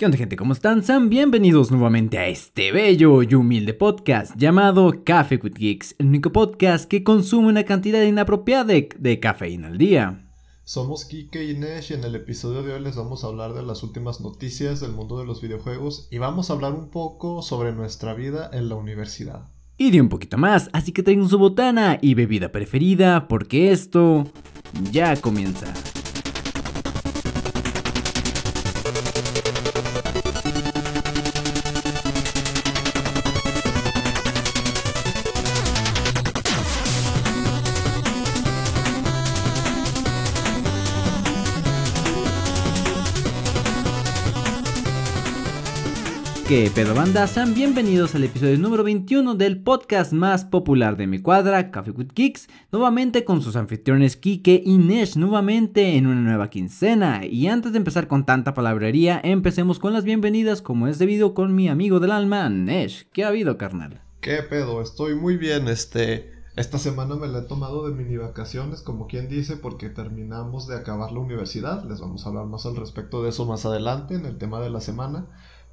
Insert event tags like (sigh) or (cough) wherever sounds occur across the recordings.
¿Qué onda gente? ¿Cómo están? Sean bienvenidos nuevamente a este bello y humilde podcast llamado Café with Geeks, el único podcast que consume una cantidad inapropiada de, cafeína al día. Somos Kike y Nesh y en el episodio de hoy les vamos a hablar de las últimas noticias del mundo de los videojuegos y vamos a hablar un poco sobre nuestra vida en la universidad. Y de un poquito más, así que traigan su botana y bebida preferida porque esto ya comienza. ¿Qué pedo banda? Sean bienvenidos al episodio número 21 del podcast más popular de mi cuadra, Coffee with Kicks, nuevamente con sus anfitriones Kike y Nesh, nuevamente en una nueva quincena. Y antes de empezar con tanta palabrería, empecemos con las bienvenidas como es debido con mi amigo del alma, Nesh. ¿Qué ha habido, carnal? ¿Qué pedo? Estoy muy bien, este... Esta semana me la he tomado de mini vacaciones, como quien dice, porque terminamos de acabar la universidad. Les vamos a hablar más al respecto de eso más adelante en el tema de la semana.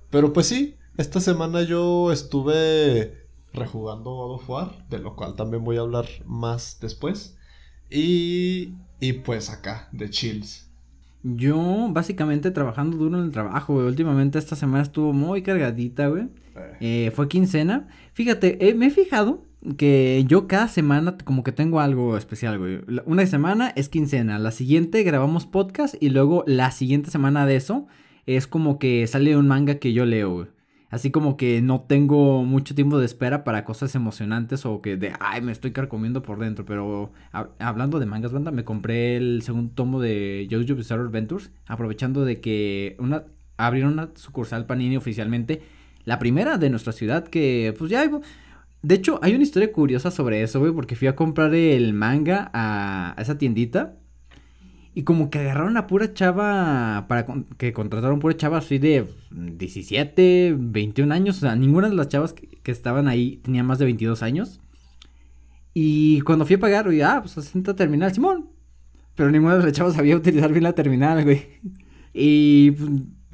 Pero pues sí, esta semana yo estuve rejugando God of War, de lo cual también voy a hablar más después. Y, y pues acá, de chills. Yo básicamente trabajando duro en el trabajo, güey. Últimamente esta semana estuvo muy cargadita, güey. Eh. Eh, fue quincena. Fíjate, eh, me he fijado que yo cada semana como que tengo algo especial, güey. Una semana es quincena, la siguiente grabamos podcast y luego la siguiente semana de eso es como que sale un manga que yo leo, Así como que no tengo mucho tiempo de espera para cosas emocionantes o que de, ay, me estoy carcomiendo por dentro. Pero hablando de mangas, banda, me compré el segundo tomo de JoJo Bizarre Adventures, aprovechando de que una, abrieron una sucursal Panini oficialmente. La primera de nuestra ciudad que, pues ya... De hecho, hay una historia curiosa sobre eso, güey, porque fui a comprar el manga a esa tiendita y como que agarraron a pura chava para que contrataron pura chava así de 17, 21 años. O sea, ninguna de las chavas que, estaban ahí tenía más de 22 años. Y cuando fui a pagar, oye, ah, pues asenta terminal, Simón. Pero ninguna de las chavas sabía utilizar bien la terminal, güey. Y pues,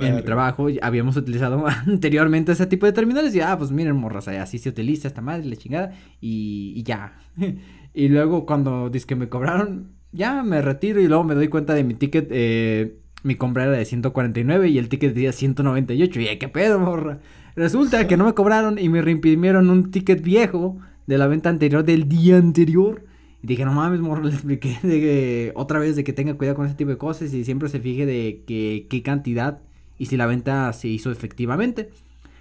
en mi trabajo habíamos utilizado (laughs) anteriormente ese tipo de terminales. Y ah, pues miren, morras, así se utiliza esta madre, la chingada. Y, y ya. (laughs) y luego cuando dice que me cobraron ya me retiro y luego me doy cuenta de mi ticket, eh, mi compra era de 149 y el ticket decía 198. Y qué pedo, morra. Resulta que no me cobraron y me reimprimieron un ticket viejo de la venta anterior del día anterior. Y dije, no mames, morra, (laughs) le expliqué de que, otra vez de que tenga cuidado con ese tipo de cosas y siempre se fije de que qué cantidad y si la venta se hizo efectivamente.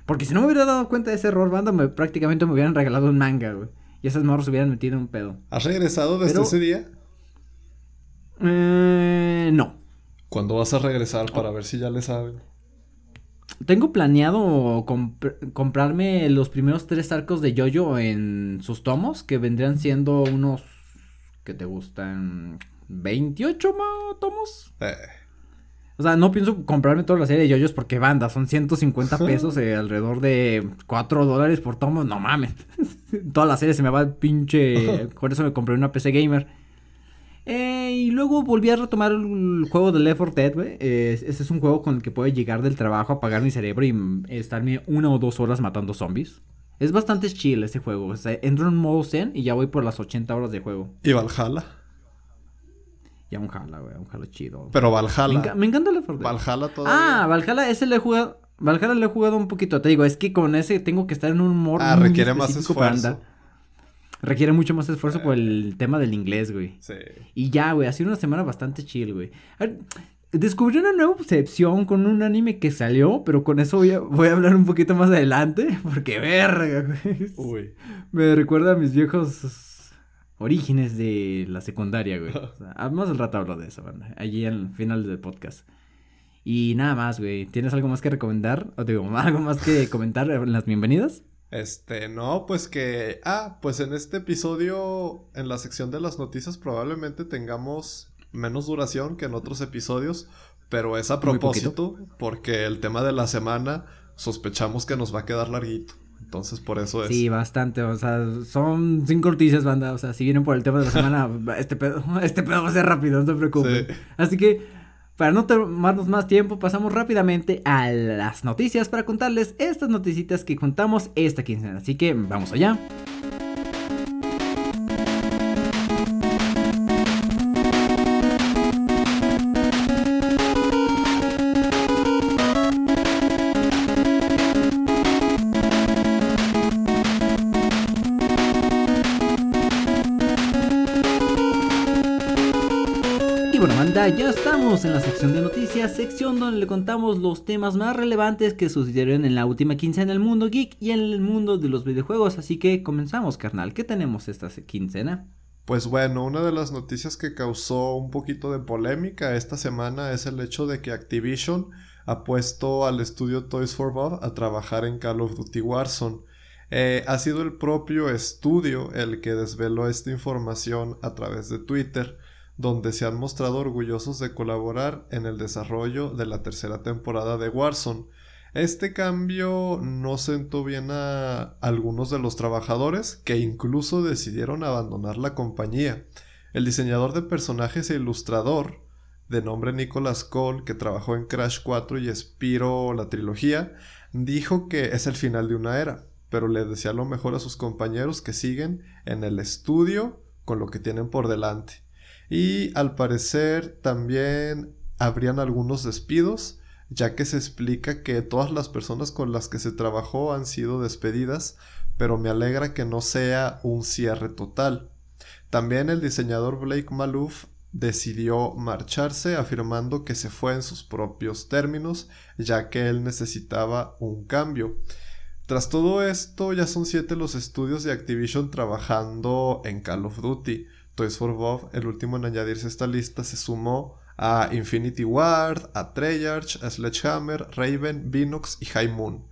Porque si no me hubiera dado cuenta de ese error, banda, me, prácticamente me hubieran regalado un manga, güey. Y esas morras se hubieran metido en un pedo. ¿Has regresado desde ese día? Eh, no. ¿Cuándo vas a regresar para ver si ya le saben? Tengo planeado comprarme los primeros tres arcos de Jojo en sus tomos, que vendrían siendo unos que te gustan 28 tomos. Eh. O sea, no pienso comprarme toda la serie de Jojos porque banda, son 150 pesos, eh, alrededor de 4 dólares por tomo. No mames. (laughs) toda la serie se me va el pinche. Por eso me compré una PC gamer. Eh, y luego volví a retomar el juego de Left 4 Dead, güey. ese es un juego con el que puedo llegar del trabajo, apagar mi cerebro y mm, estarme una o dos horas matando zombies. Es bastante chill ese juego. O sea, entro en modo Zen y ya voy por las 80 horas de juego. ¿Y Valhalla? Ya un Jala, güey. Un Jala chido. Pero Valhalla. Me, encanta Left 4 Dead. Valhalla todavía. Ah, Valhalla, ese le he jugado. Valhalla le he jugado un poquito. Te digo, es que con ese tengo que estar en un humor. Ah, requiere más esfuerzo requiere mucho más esfuerzo por el tema del inglés, güey. Sí. Y ya, güey, ha sido una semana bastante chill, güey. Descubrí una nueva percepción con un anime que salió, pero con eso voy a, voy a hablar un poquito más adelante, (laughs) porque verga, güey. Uy. Me recuerda a mis viejos orígenes de la secundaria, güey. (laughs) O sea, más al rato hablo de eso, banda. Allí al final del podcast. Y nada más, güey. ¿Tienes algo más que recomendar? O digo, (laughs) algo más que comentar en las bienvenidas? Este, no, pues que, ah, pues en este episodio, en la sección de las noticias, probablemente tengamos menos duración que en otros episodios, pero es a propósito, porque el tema de la semana sospechamos que nos va a quedar larguito. Entonces, por eso es. Sí, bastante. O sea, son cinco noticias, banda. O sea, si vienen por el tema de la semana, (laughs) este pedo, este pedo va a ser rápido, no te preocupes. Así que, Para no tomarnos más tiempo, pasamos rápidamente a las noticias para contarles estas noticitas que contamos esta quincena. Así que vamos allá. En la sección de noticias, sección donde le contamos los temas más relevantes que sucedieron en la última quincena en el mundo geek y en el mundo de los videojuegos. Así que comenzamos, carnal. ¿Qué tenemos esta quincena? Pues bueno, una de las noticias que causó un poquito de polémica esta semana es el hecho de que Activision ha puesto al estudio Toys for Bob a trabajar en Call of Duty Warzone. Eh, ha sido el propio estudio el que desveló esta información a través de Twitter donde se han mostrado orgullosos de colaborar en el desarrollo de la tercera temporada de Warzone. Este cambio no sentó bien a algunos de los trabajadores que incluso decidieron abandonar la compañía. El diseñador de personajes e ilustrador, de nombre Nicholas Cole, que trabajó en Crash 4 y Spiro la trilogía, dijo que es el final de una era, pero le desea lo mejor a sus compañeros que siguen en el estudio con lo que tienen por delante. Y al parecer también habrían algunos despidos, ya que se explica que todas las personas con las que se trabajó han sido despedidas, pero me alegra que no sea un cierre total. También el diseñador Blake Maloof decidió marcharse afirmando que se fue en sus propios términos, ya que él necesitaba un cambio. Tras todo esto, ya son siete los estudios de Activision trabajando en Call of Duty. Toys for Bob, el último en añadirse a esta lista, se sumó a Infinity Ward, a Treyarch, a Sledgehammer, Raven, Vinox y High Moon.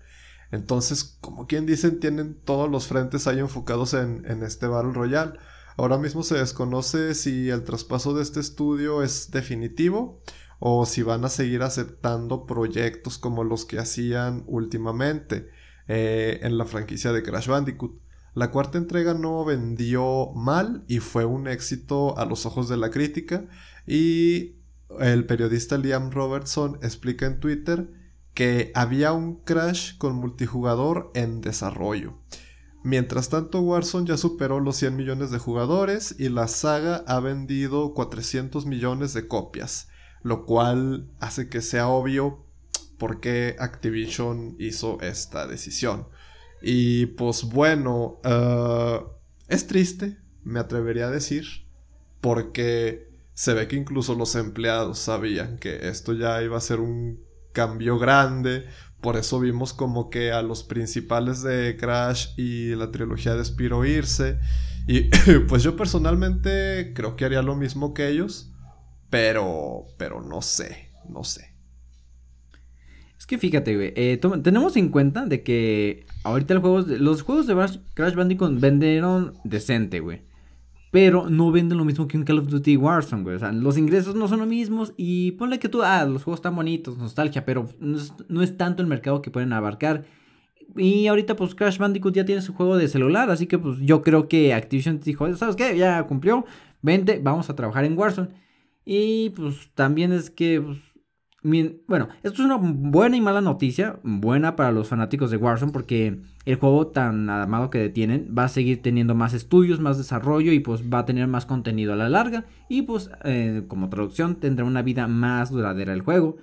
Entonces, como quien dicen, tienen todos los frentes ahí enfocados en, este Battle Royale. Ahora mismo se desconoce si el traspaso de este estudio es definitivo o si van a seguir aceptando proyectos como los que hacían últimamente eh, en la franquicia de Crash Bandicoot. La cuarta entrega no vendió mal y fue un éxito a los ojos de la crítica y el periodista Liam Robertson explica en Twitter que había un Crash con multijugador en desarrollo. Mientras tanto, Warzone ya superó los 100 millones de jugadores y la saga ha vendido 400 millones de copias, lo cual hace que sea obvio por qué Activision hizo esta decisión. Y pues bueno, eh, es triste, me atrevería a decir, porque se ve que incluso los empleados sabían que esto ya iba a ser un cambio grande. Por eso vimos como que a los principales de Crash y la trilogía de Spiro irse. Y (laughs) pues yo personalmente creo que haría lo mismo que ellos. Pero, pero no sé, no sé. Es que fíjate, güey, eh, tenemos en cuenta de que ahorita los juegos, de, Crash Bandicoot vendieron decente, güey. Pero no venden lo mismo que un Call of Duty Warzone, güey. O sea, los ingresos no son los mismos. Y ponle que tú, ah, los juegos están bonitos, nostalgia, pero no es, tanto el mercado que pueden abarcar. Y ahorita, pues Crash Bandicoot ya tiene su juego de celular. Así que, pues yo creo que Activision dijo, ¿sabes qué? Ya cumplió. Vente, vamos a trabajar en Warzone. Y pues también es que, pues, bueno, esto es una buena y mala noticia, buena para los fanáticos de Warzone porque el juego tan amado que detienen va a seguir teniendo más estudios, más desarrollo y pues va a tener más contenido a la larga y pues eh, como traducción tendrá una vida más duradera el juego.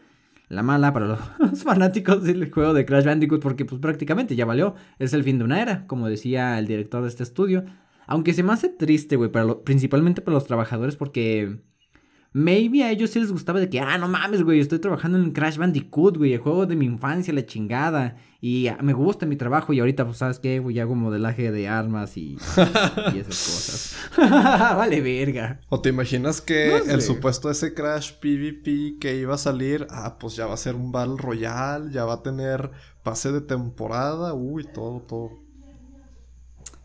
La mala para los (laughs) fanáticos del juego de Crash Bandicoot porque pues prácticamente ya valió, es el fin de una era, como decía el director de este estudio. Aunque se me hace triste, güey, principalmente para los trabajadores porque Maybe a ellos sí les gustaba de que, ah, no mames, güey, estoy trabajando en Crash Bandicoot, güey, el juego de mi infancia, la chingada. Y me gusta mi trabajo y ahorita, pues, ¿sabes qué? Güey, hago modelaje de armas y, y esas (laughs) cosas. (laughs) vale, verga. ¿O te imaginas que el supuesto ese Crash PvP que iba a salir, ah, pues ya va a ser un Battle Royale, ya va a tener pase de temporada, uy, todo, todo.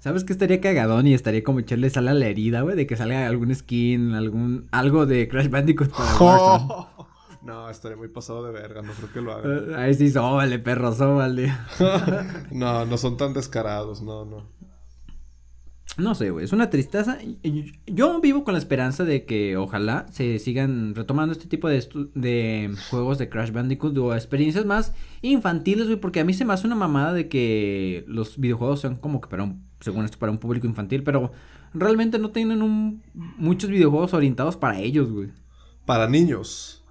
¿Sabes qué estaría cagadón y estaría como echarle sal a la herida, güey? De que salga algún skin, algún, algo de Crash Bandicoot para (laughs) Warzone. (laughs) No, estaría muy pasado de verga, no creo que lo hagan. Ahí sí, sóbale, perro, sóbale. (laughs) no, no son tan descarados, no, no. No sé, güey, es una tristeza. Yo vivo con la esperanza de que ojalá se sigan retomando este tipo de, de juegos de Crash Bandicoot o experiencias más infantiles, güey, porque a mí se me hace una mamada de que los videojuegos sean como que para un, según esto, para un público infantil, pero realmente no tienen un, muchos videojuegos orientados para ellos, güey. Para niños.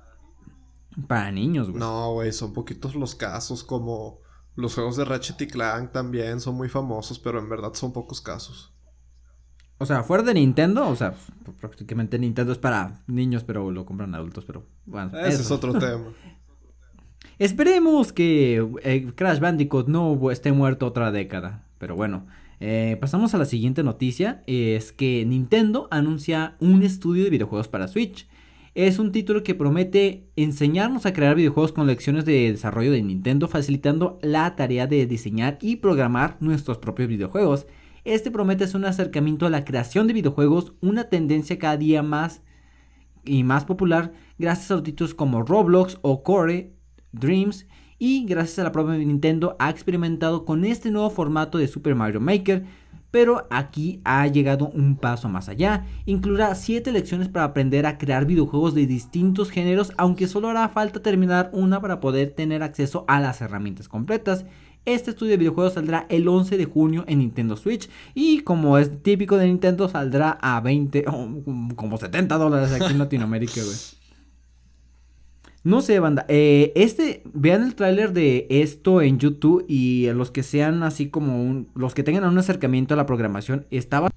Para niños, güey. No, güey, son poquitos los casos como los juegos de Ratchet y Clank también son muy famosos, pero en verdad son pocos casos. O sea, fuera de Nintendo, o sea, prácticamente Nintendo es para niños, pero lo compran adultos, pero bueno. Ese es otro tema. (laughs) Esperemos que eh, Crash Bandicoot no esté muerto otra década, pero bueno. Eh, pasamos a la siguiente noticia, es que Nintendo anuncia un estudio de videojuegos para Switch. Es un título que promete enseñarnos a crear videojuegos con lecciones de desarrollo de Nintendo, facilitando la tarea de diseñar y programar nuestros propios videojuegos. Este promete un acercamiento a la creación de videojuegos, una tendencia cada día más y más popular gracias a los títulos como Roblox o Core, Dreams y gracias a la propia Nintendo ha experimentado con este nuevo formato de Super Mario Maker, pero aquí ha llegado un paso más allá. Incluirá 7 lecciones para aprender a crear videojuegos de distintos géneros, aunque solo hará falta terminar una para poder tener acceso a las herramientas completas. Este estudio de videojuegos saldrá el 11 de junio en Nintendo Switch y como es típico de Nintendo saldrá a 20 como 70 dólares aquí en Latinoamérica, güey. No sé, banda. Eh, este, vean el tráiler de esto en YouTube y los que sean así como los que tengan un acercamiento a la programación, estaba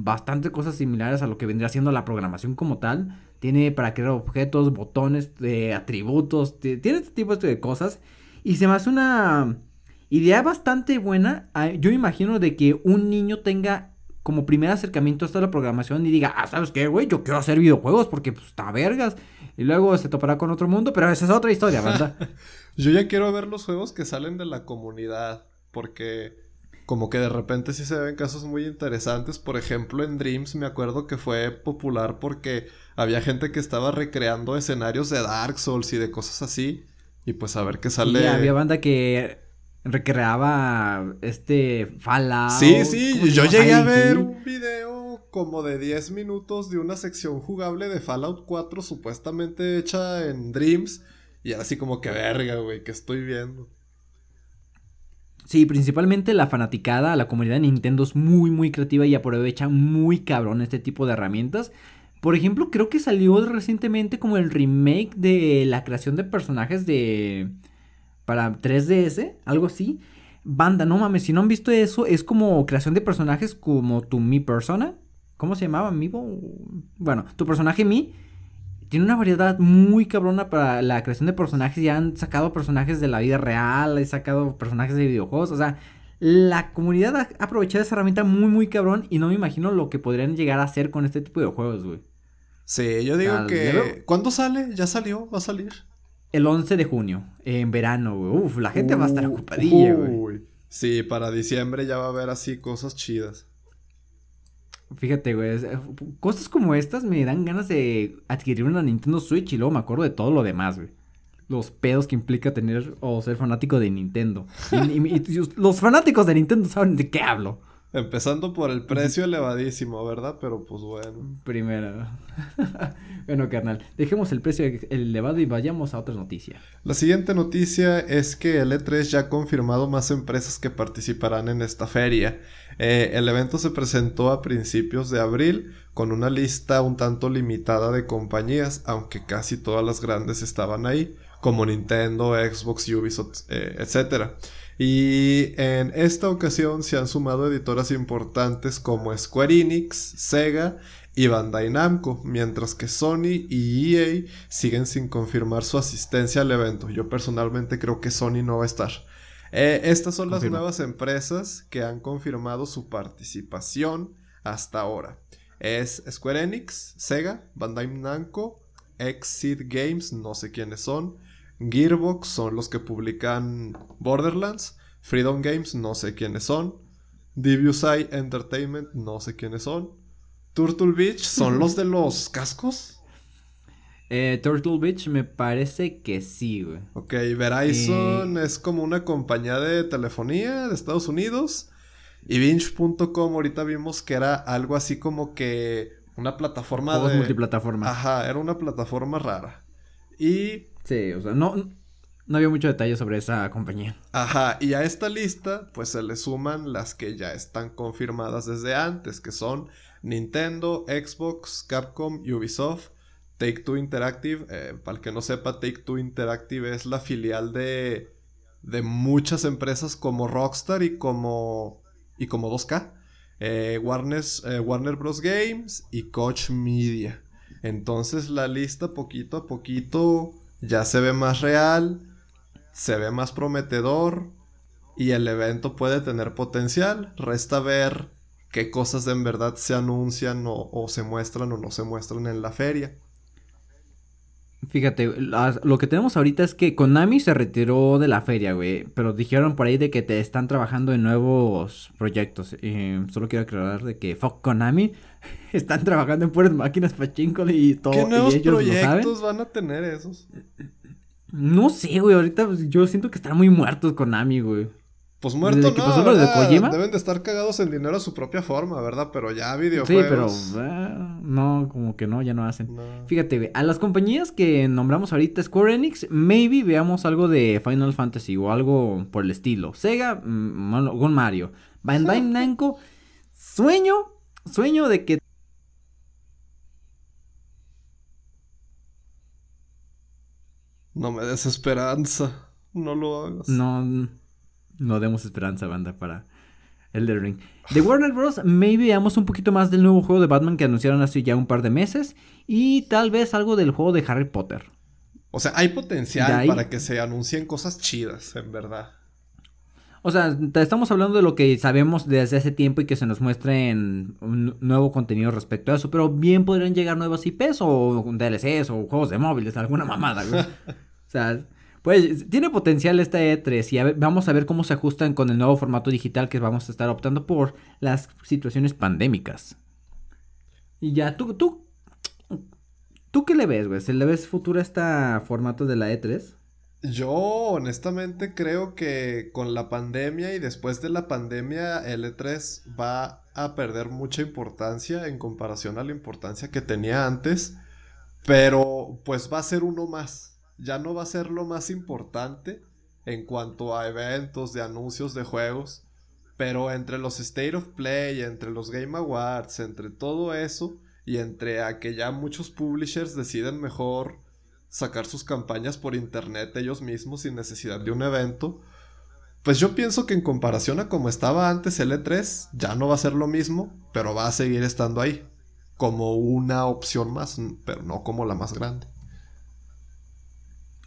bastante cosas similares a lo que vendría siendo la programación como tal. Tiene para crear objetos, botones, de atributos, tiene este tipo de cosas. Y se me hace una idea bastante buena. Ah, yo imagino de que un niño tenga como primer acercamiento a la programación y diga, ah, ¿sabes qué, güey? Yo quiero hacer videojuegos porque pues está vergas. Y luego se topará con otro mundo, pero esa es otra historia, ¿verdad? (laughs) Yo ya quiero ver los juegos que salen de la comunidad, porque como que de repente sí se ven casos muy interesantes. Por ejemplo, en Dreams me acuerdo que fue popular porque había gente que estaba recreando escenarios de Dark Souls y de cosas así. Y pues a ver qué sale. Sí, había banda que recreaba este Fallout. Sí, sí, yo llegué a ver un video como de 10 minutos de una sección jugable de Fallout 4 supuestamente hecha en Dreams y así como que verga, güey, que estoy viendo. Sí, principalmente la fanaticada, la comunidad de Nintendo es muy muy creativa y aprovecha muy cabrón este tipo de herramientas. Por ejemplo, creo que salió recientemente como el remake de la creación de personajes de... para 3DS, algo así. Banda, no mames, si no han visto eso, es como creación de personajes como tu Mi Persona. ¿Cómo se llamaba? ¿Mivo? Bueno, tu personaje Mi tiene una variedad muy cabrona para la creación de personajes. Ya han sacado personajes de la vida real, han sacado personajes de videojuegos. O sea, la comunidad ha aprovechado esa herramienta muy, muy cabrón. Y no me imagino lo que podrían llegar a hacer con este tipo de juegos, güey. Sí, yo digo que. ¿Cuándo sale? ¿Ya salió? ¿Va a salir? El 11 de junio, en verano, güey. Uf, la gente va a estar ocupadilla, güey. Sí, para diciembre ya va a haber así cosas chidas. Fíjate, güey, eh, cosas como estas me dan ganas de adquirir una Nintendo Switch y luego me acuerdo de todo lo demás, güey. Los pedos que implica tener o ser fanático de Nintendo. y los fanáticos de Nintendo saben de qué hablo. Empezando por el precio elevadísimo, ¿verdad? Pero pues bueno. Primero. (laughs) bueno, carnal, dejemos el precio elevado y vayamos a otra noticia. La siguiente noticia es que el E3 ya ha confirmado más empresas que participarán en esta feria. Eh, el evento se presentó a principios de abril con una lista un tanto limitada de compañías, aunque casi todas las grandes estaban ahí, como Nintendo, Xbox, Ubisoft, eh, etc. Y en esta ocasión se han sumado editoras importantes como Square Enix, Sega y Bandai Namco, mientras que Sony y EA siguen sin confirmar su asistencia al evento. Yo personalmente creo que Sony no va a estar. Eh, estas son las nuevas empresas que han confirmado su participación hasta ahora. Es Square Enix, Sega, Bandai Namco, Exit Games, no sé quiénes son, Gearbox son los que publican Borderlands. Freedom Games, no sé quiénes son. Eye Entertainment, no sé quiénes son. Turtle Beach, ¿son los de los cascos? Eh, Turtle Beach me parece que sí, güey. Ok, Verizon eh, es como una compañía de telefonía de Estados Unidos. Y Binge.com ahorita vimos que era algo así como que una plataforma de... multiplataforma. Ajá, era una plataforma rara. Y... Sea, no, no había mucho detalle sobre esa compañía. Ajá, y a esta lista pues se le suman las que ya están confirmadas desde antes, que son Nintendo, Xbox, Capcom, Ubisoft, Take Two Interactive. Eh, para el que no sepa, Take Two Interactive es la filial de, de muchas empresas como Rockstar y como, y como 2K. Eh, eh, Warner Bros. Games y Coach Media. Entonces la lista poquito a poquito ya se ve más real, se ve más prometedor y el evento puede tener potencial. Resta ver qué cosas en verdad se anuncian o se muestran o no se muestran en la feria. Fíjate, lo que tenemos ahorita es que Konami se retiró de la feria, güey. Pero dijeron por ahí de que te están trabajando en nuevos proyectos. solo quiero aclarar de que fuck Konami (laughs) están trabajando en puras máquinas pachinko y todo. ¿Qué nuevos proyectos van a tener esos? No sé, güey. Ahorita yo siento que están muy muertos Konami, güey. Pues muerto no, de deben de estar cagados en dinero a su propia forma, ¿verdad? Pero ya videojuegos... Sí, pero eh, no, como que no, ya no hacen. Fíjate, a las compañías que nombramos ahorita, Square Enix, maybe veamos algo de Final Fantasy o algo por el estilo. Sega, mm, con Mario. Bandai Namco, sueño, sueño de que... No me des esperanza, no lo hagas. No... No demos esperanza, banda, para Elden Ring. De Warner Bros. maybe veamos un poquito más del nuevo juego de Batman que anunciaron hace ya un par de meses. Y tal vez algo del juego de Harry Potter. O sea, hay potencial para que se anuncien cosas chidas, en verdad. O sea, estamos hablando de lo que sabemos desde hace tiempo y que se nos muestre en un nuevo contenido respecto a eso. Pero bien podrían llegar nuevas IPs o DLCs o juegos de móviles, alguna mamada, güey. (laughs) o sea, pues tiene potencial esta E3 y vamos a ver cómo se ajustan con el nuevo formato digital que vamos a estar optando por las situaciones pandémicas. Y ya, tú, tú, ¿tú qué le ves, güey? ¿Se le ves futuro a este formato de la E3? Yo honestamente creo que con la pandemia y después de la pandemia el E3 va a perder mucha importancia en comparación a la importancia que tenía antes, pero pues va a ser uno más ya no va a ser lo más importante en cuanto a eventos de anuncios de juegos, pero entre los State of Play, entre los Game Awards, entre todo eso y entre a que ya muchos publishers deciden mejor sacar sus campañas por internet ellos mismos sin necesidad de un evento, pues yo pienso que en comparación a como estaba antes el E3, ya no va a ser lo mismo, pero va a seguir estando ahí, como una opción más, pero no como la más grande.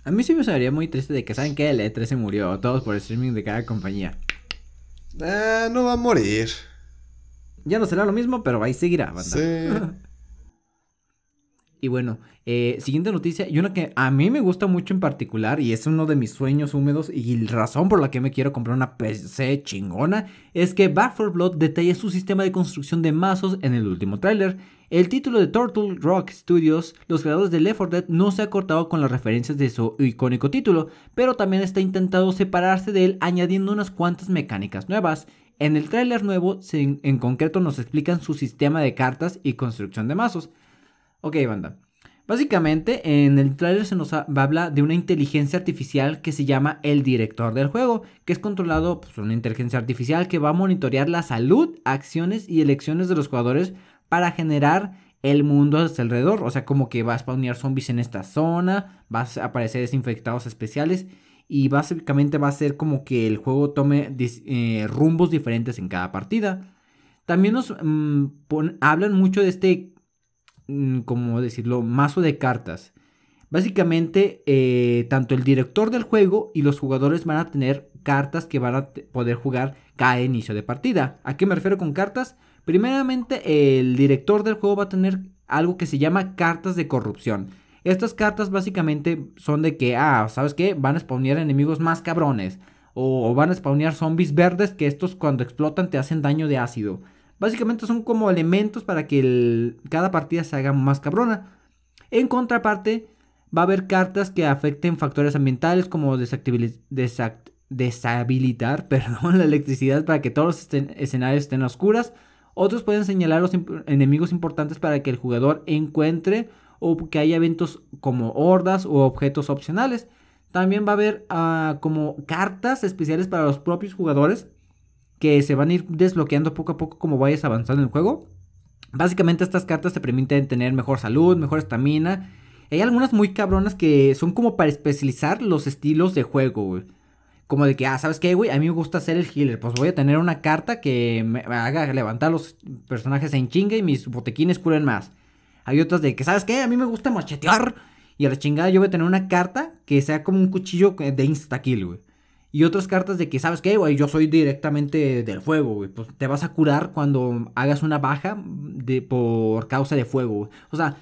A mí sí me sería muy triste de que saben que el E3 se murió, todos por el streaming de cada compañía. Eh, no va a morir. Ya no será lo mismo, pero va a seguir banda. Sí. (laughs) y bueno, eh, siguiente noticia, y una que a mí me gusta mucho en particular, y es uno de mis sueños húmedos, y la razón por la que me quiero comprar una PC chingona, es que Back 4 Blood detalla su sistema de construcción de mazos en el último tráiler, el título de Turtle Rock Studios, los creadores de Left 4 Dead, no se ha cortado con las referencias de su icónico título, pero también está intentando separarse de él añadiendo unas cuantas mecánicas nuevas. En el tráiler nuevo, en concreto, nos explican su sistema de cartas y construcción de mazos. Ok, banda. Básicamente, en el tráiler se nos habla de una inteligencia artificial que se llama el director del juego, que es controlado por pues, una inteligencia artificial que va a monitorear la salud, acciones y elecciones de los jugadores para generar el mundo a su alrededor. O sea, como que va a spawnear zombies en esta zona, va a aparecer desinfectados especiales. Y básicamente va a ser como que el juego tome eh, rumbos diferentes en cada partida. También nos mm, hablan mucho de este, como decirlo, mazo de cartas. Básicamente, eh, tanto el director del juego y los jugadores van a tener cartas que van a poder jugar cada inicio de partida. ¿A qué me refiero con cartas? Primeramente, el director del juego va a tener algo que se llama cartas de corrupción. Estas cartas básicamente son de que, ah, ¿sabes qué? Van a spawnear enemigos más cabrones. O, van a spawnear zombies verdes que estos cuando explotan te hacen daño de ácido. Básicamente son como elementos para que cada partida se haga más cabrona. En contraparte, va a haber cartas que afecten factores ambientales como deshabilitar, (laughs) perdón, la electricidad para que todos los escenarios estén oscuras. Otros pueden señalar los enemigos importantes para que el jugador encuentre o que haya eventos como hordas o objetos opcionales. También va a haber ah, como cartas especiales para los propios jugadores que se van a ir desbloqueando poco a poco como vayas avanzando en el juego. Básicamente estas cartas te permiten tener mejor salud, mejor estamina. Hay algunas muy cabronas que son como para especializar los estilos de juego, güey. Como de que, ah, ¿sabes qué, güey? A mí me gusta ser el healer. Pues voy a tener una carta que me haga levantar los personajes en chinga y mis botequines curen más. Hay otras de que, ¿sabes qué? A mí me gusta machetear. Y a la chingada yo voy a tener una carta que sea como un cuchillo de insta-kill, güey. Y otras cartas de que, ¿sabes qué, güey? Yo soy directamente del fuego, güey. Pues te vas a curar cuando hagas una baja de, por causa de fuego. O sea,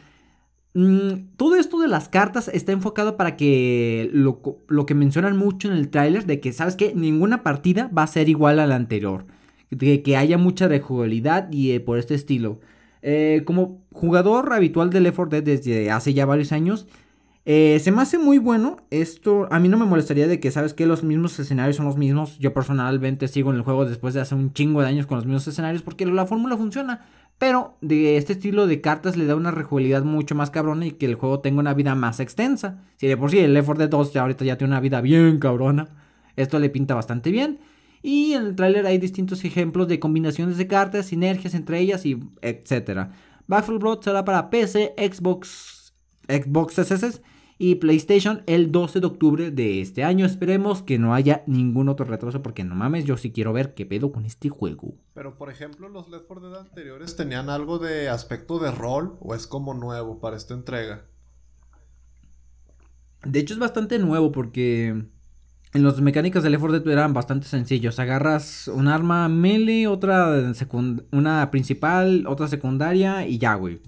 mm, todo esto de las cartas está enfocado para que lo, lo que mencionan mucho en el tráiler, de que, ¿sabes qué? Ninguna partida va a ser igual a la anterior. De que haya mucha rejugabilidad y eh, por este estilo. Eh, como jugador habitual de Left 4 Dead desde hace ya varios años, eh, se me hace muy bueno. Esto a mí no me molestaría de que, ¿sabes que Los mismos escenarios son los mismos. Yo personalmente sigo en el juego después de hace un chingo de años con los mismos escenarios porque la fórmula funciona. Pero de este estilo de cartas le da una rejugabilidad mucho más cabrona y que el juego tenga una vida más extensa. Si de por sí el 4 Dead 2 ahorita ya tiene una vida bien cabrona. Esto le pinta bastante bien. Y en el tráiler hay distintos ejemplos de combinaciones de cartas, sinergias entre ellas y etcétera. 4 Blood será para PC, Xbox, Xbox SS y PlayStation el 12 de octubre de este año. Esperemos que no haya ningún otro retraso porque no mames, yo sí quiero ver qué pedo con este juego. Pero por ejemplo, los Left 4 Dead anteriores tenían algo de aspecto de rol o es como nuevo para esta entrega. De hecho es bastante nuevo porque en los mecánicas de Left 4 Dead eran bastante sencillos. Agarras un arma melee, otra una principal, otra secundaria y ya, güey.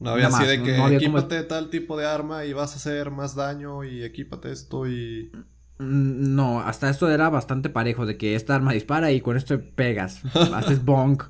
No había así de que equípate tal tipo de arma y vas a hacer más daño y equípate esto y... Mm, no, hasta esto era bastante parejo de que esta arma dispara y con esto pegas, (laughs) haces bonk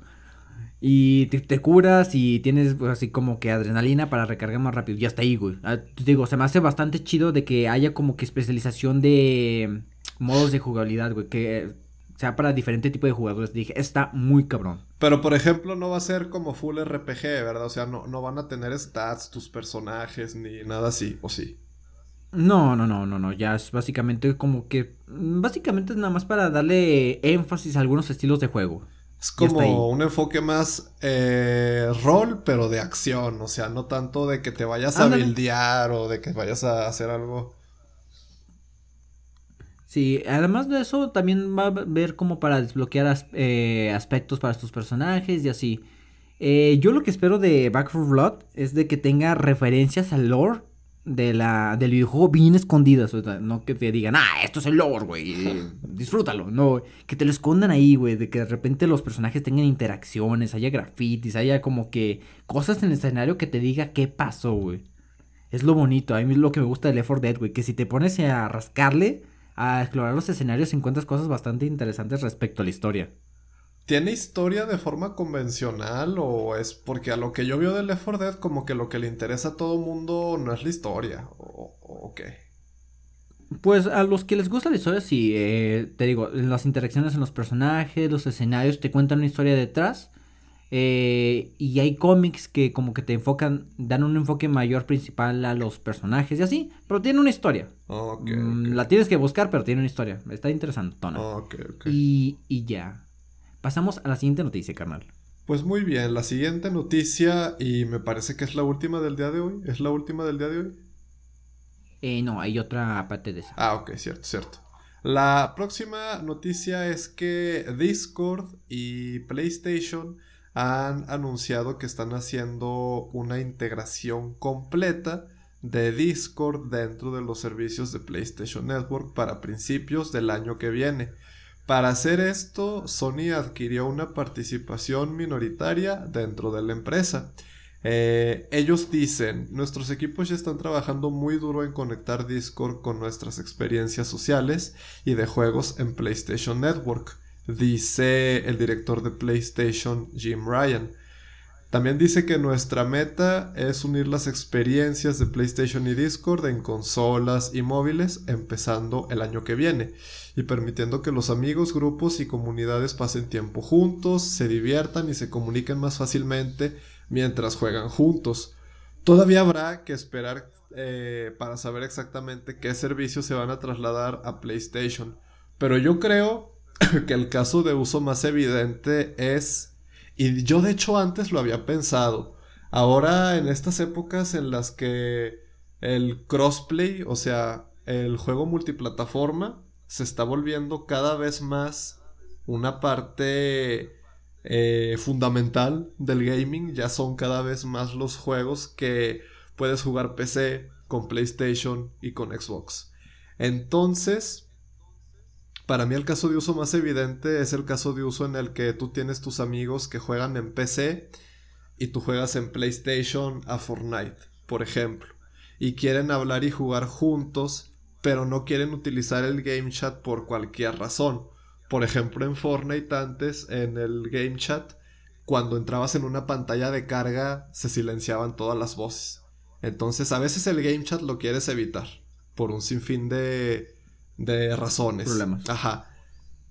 y te, curas y tienes pues, así como que adrenalina para recargar más rápido. Y hasta ahí, güey. Ah, digo, se me hace bastante chido de que haya como que especialización de modos de jugabilidad, güey, que sea para diferente tipo de jugadores. Dije, está muy cabrón. Pero por ejemplo, no va a ser como full RPG, ¿verdad? O sea, no, no van a tener stats tus personajes ni nada así, ¿o sí? No, no, no, no, no. Ya es básicamente como que. Básicamente es nada más para darle énfasis a algunos estilos de juego. Es como un enfoque más eh, rol, pero de acción. O sea, no tanto de que te vayas a buildear o de que vayas a hacer algo. Sí, además de eso, también va a ver como para desbloquear eh, aspectos para tus personajes y así. Eh, yo lo que espero de Back 4 Blood es de que tenga referencias al lore de la, del videojuego bien escondidas. no que te digan, ah, esto es el lore, güey. (laughs) disfrútalo. No, que te lo escondan ahí, güey. De que de repente los personajes tengan interacciones, haya grafitis, haya como que cosas en el escenario que te diga qué pasó, güey. Es lo bonito. A mí es lo que me gusta de Left 4 Dead, güey. Que si te pones a rascarle a explorar los escenarios encuentras cosas bastante interesantes respecto a la historia. ¿Tiene historia de forma convencional o es porque a lo que yo veo de Left 4 Dead como que lo que le interesa a todo mundo no es la historia o, qué? Pues a los que les gusta la historia sí, eh, te digo, las interacciones en los personajes, los escenarios te cuentan una historia detrás eh, y hay cómics que como que te enfocan, dan un enfoque mayor principal a los personajes y así, pero tiene una historia. Mm, la tienes que buscar, pero tiene una historia. Está interesante, Tona. y, y ya. Pasamos a la siguiente noticia, carnal. Pues muy bien, la siguiente noticia, y me parece que es la última del día de hoy. ¿Es la última del día de hoy? Eh, no, hay otra aparte de esa. Ah, ok, cierto, cierto. La próxima noticia es que Discord y PlayStation han anunciado que están haciendo una integración completa de Discord dentro de los servicios de PlayStation Network para principios del año que viene. Para hacer esto, Sony adquirió una participación minoritaria dentro de la empresa. Eh, ellos dicen, nuestros equipos ya están trabajando muy duro en conectar Discord con nuestras experiencias sociales y de juegos en PlayStation Network dice el director de PlayStation, Jim Ryan. También dice que nuestra meta es unir las experiencias de PlayStation y Discord en consolas y móviles empezando el año que viene y permitiendo que los amigos, grupos y comunidades pasen tiempo juntos, se diviertan y se comuniquen más fácilmente mientras juegan juntos. Todavía habrá que esperar eh, para saber exactamente qué servicios se van a trasladar a PlayStation, pero yo creo (coughs) que el caso de uso más evidente es y yo de hecho antes lo había pensado. Ahora en estas épocas en las que el crossplay, o sea, el juego multiplataforma, se está volviendo cada vez más una parte eh, fundamental del gaming. Ya son cada vez más los juegos que puedes jugar PC con PlayStation y con Xbox. Entonces, para mí el caso de uso más evidente es el caso de uso en el que tú tienes tus amigos que juegan en PC y tú juegas en PlayStation a Fortnite, por ejemplo, y quieren hablar y jugar juntos, pero no quieren utilizar el game chat por cualquier razón. Por ejemplo, en Fortnite antes, en el game chat, cuando entrabas en una pantalla de carga, se silenciaban todas las voces. Entonces, a veces el game chat lo quieres evitar por un sinfín de de razones. Problemas. Ajá.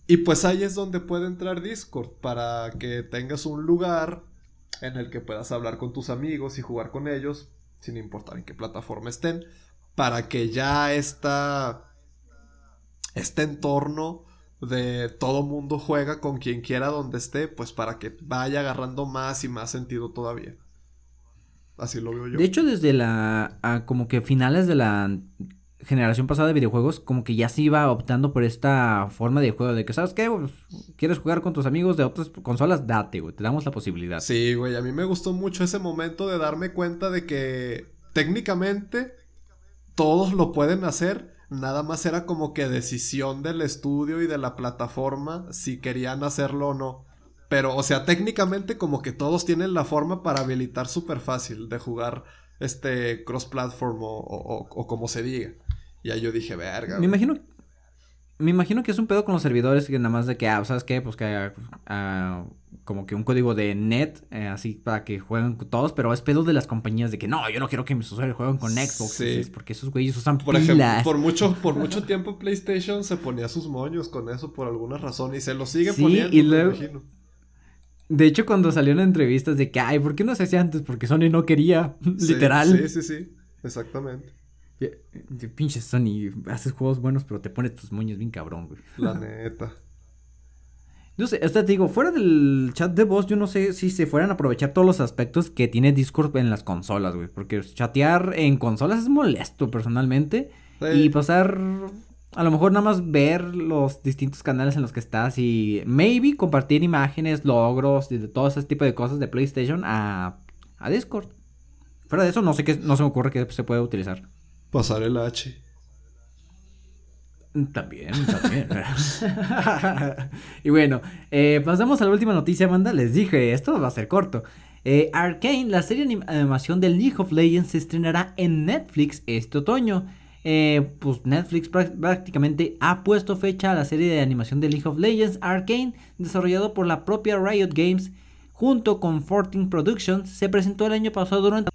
Y pues ahí es donde puede entrar Discord para que tengas un lugar en el que puedas hablar con tus amigos y jugar con ellos, sin importar en qué plataforma estén, para que ya esta, este entorno de todo mundo juega con quien quiera donde esté, pues para que vaya agarrando más y más sentido todavía. Así lo veo yo. De hecho, desde la. como que finales de la generación pasada de videojuegos como que ya se iba optando por esta forma de juego de que, ¿sabes qué? Pues, ¿Quieres jugar con tus amigos de otras consolas? Date, güey, te damos la posibilidad. Sí, güey, a mí me gustó mucho ese momento de darme cuenta de que técnicamente todos lo pueden hacer, nada más era como que decisión del estudio y de la plataforma si querían hacerlo o no. Pero, o sea, técnicamente como que todos tienen la forma para habilitar súper fácil de jugar este cross-platform o como se diga. Y ahí yo dije, verga. Me imagino. Me imagino que es un pedo con los servidores que nada más de que, ah, ¿sabes qué? Pues que ah, como que un código de net, eh, así para que jueguen todos, pero es pedo de las compañías de que no, yo no quiero que mis usuarios jueguen con Xbox, sí. porque esos güeyes usan por Ejemplo, por mucho, (laughs) por mucho tiempo PlayStation se ponía sus moños con eso por alguna razón y se lo sigue poniendo, y luego, imagino. De hecho, cuando salieron entrevistas de que, ay, ¿por qué no se hacía antes? Porque Sony no quería, (laughs) literal. Sí, sí, sí, exactamente. Pinche Sony, haces juegos buenos, pero te pones tus moños bien cabrón, güey. La neta. No sé, hasta te digo, fuera del chat de voz, yo no sé si se fueran a aprovechar todos los aspectos que tiene Discord en las consolas, güey. Porque chatear en consolas es molesto, personalmente. Y pasar, a lo mejor nada más ver los distintos canales en los que estás y maybe compartir imágenes, logros y de todo ese tipo de cosas de PlayStation a, a Discord. Fuera de eso, no sé qué, no se me ocurre que se puede utilizar. Pasar el H. También, también. (laughs) y bueno, eh, pasamos a la última noticia, banda. Les dije, esto va a ser corto. Eh, Arcane, la serie de animación de League of Legends, se estrenará en Netflix este otoño. Eh, pues Netflix prácticamente ha puesto fecha a la serie de animación de League of Legends Arcane, desarrollado por la propia Riot Games, junto con 14 Productions. Se presentó el año pasado durante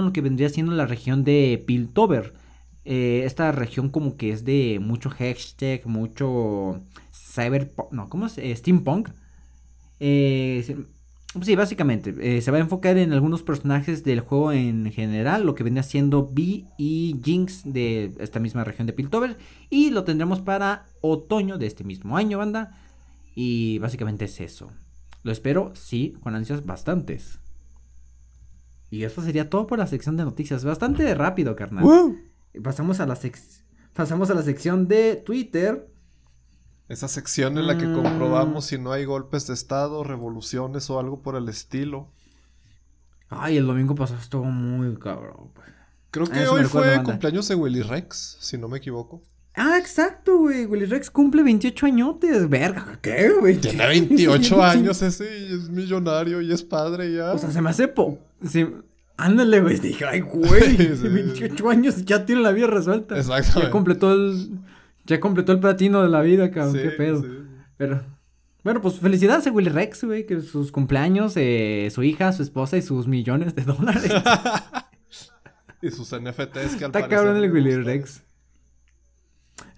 lo que vendría siendo la región de Piltover. Eh, esta región como que es de mucho hashtag, mucho cyber... No, ¿cómo es? Eh, steampunk. Eh, sí, básicamente. se va a enfocar en algunos personajes del juego en general. Lo que vendría siendo B y Jinx de esta misma región de Piltover. Y lo tendremos para otoño de este mismo año, banda. Y básicamente es eso. Lo espero, sí, con ansias bastantes. Y eso sería todo por la sección de noticias. Bastante rápido, carnal. Pasamos a la pasamos a la sección de Twitter. Esa sección en la que mm. comprobamos si no hay golpes de estado, revoluciones o algo por el estilo. Ay, el domingo pasado estuvo muy cabrón. Creo que hoy fue cumpleaños de Willy Rex, si no me equivoco. Ah, exacto, güey. Willy Rex cumple 28 añotes. Verga, ¿qué, güey? Tiene 28 (laughs) años ese y es millonario y es padre ya. O sea, se me hace po... Ándale, güey. (laughs) Dije, ay, güey. 28 (laughs) años ya tiene la vida resuelta. Exacto. Ya completó el. Ya completó el platino de la vida, cabrón. qué pedo. Pero. Bueno, pues felicidades a Willy Rex, güey. Que sus cumpleaños, eh, su hija, su esposa y sus millones de dólares. y sus NFTs que al Está cabrón el Willy Rex.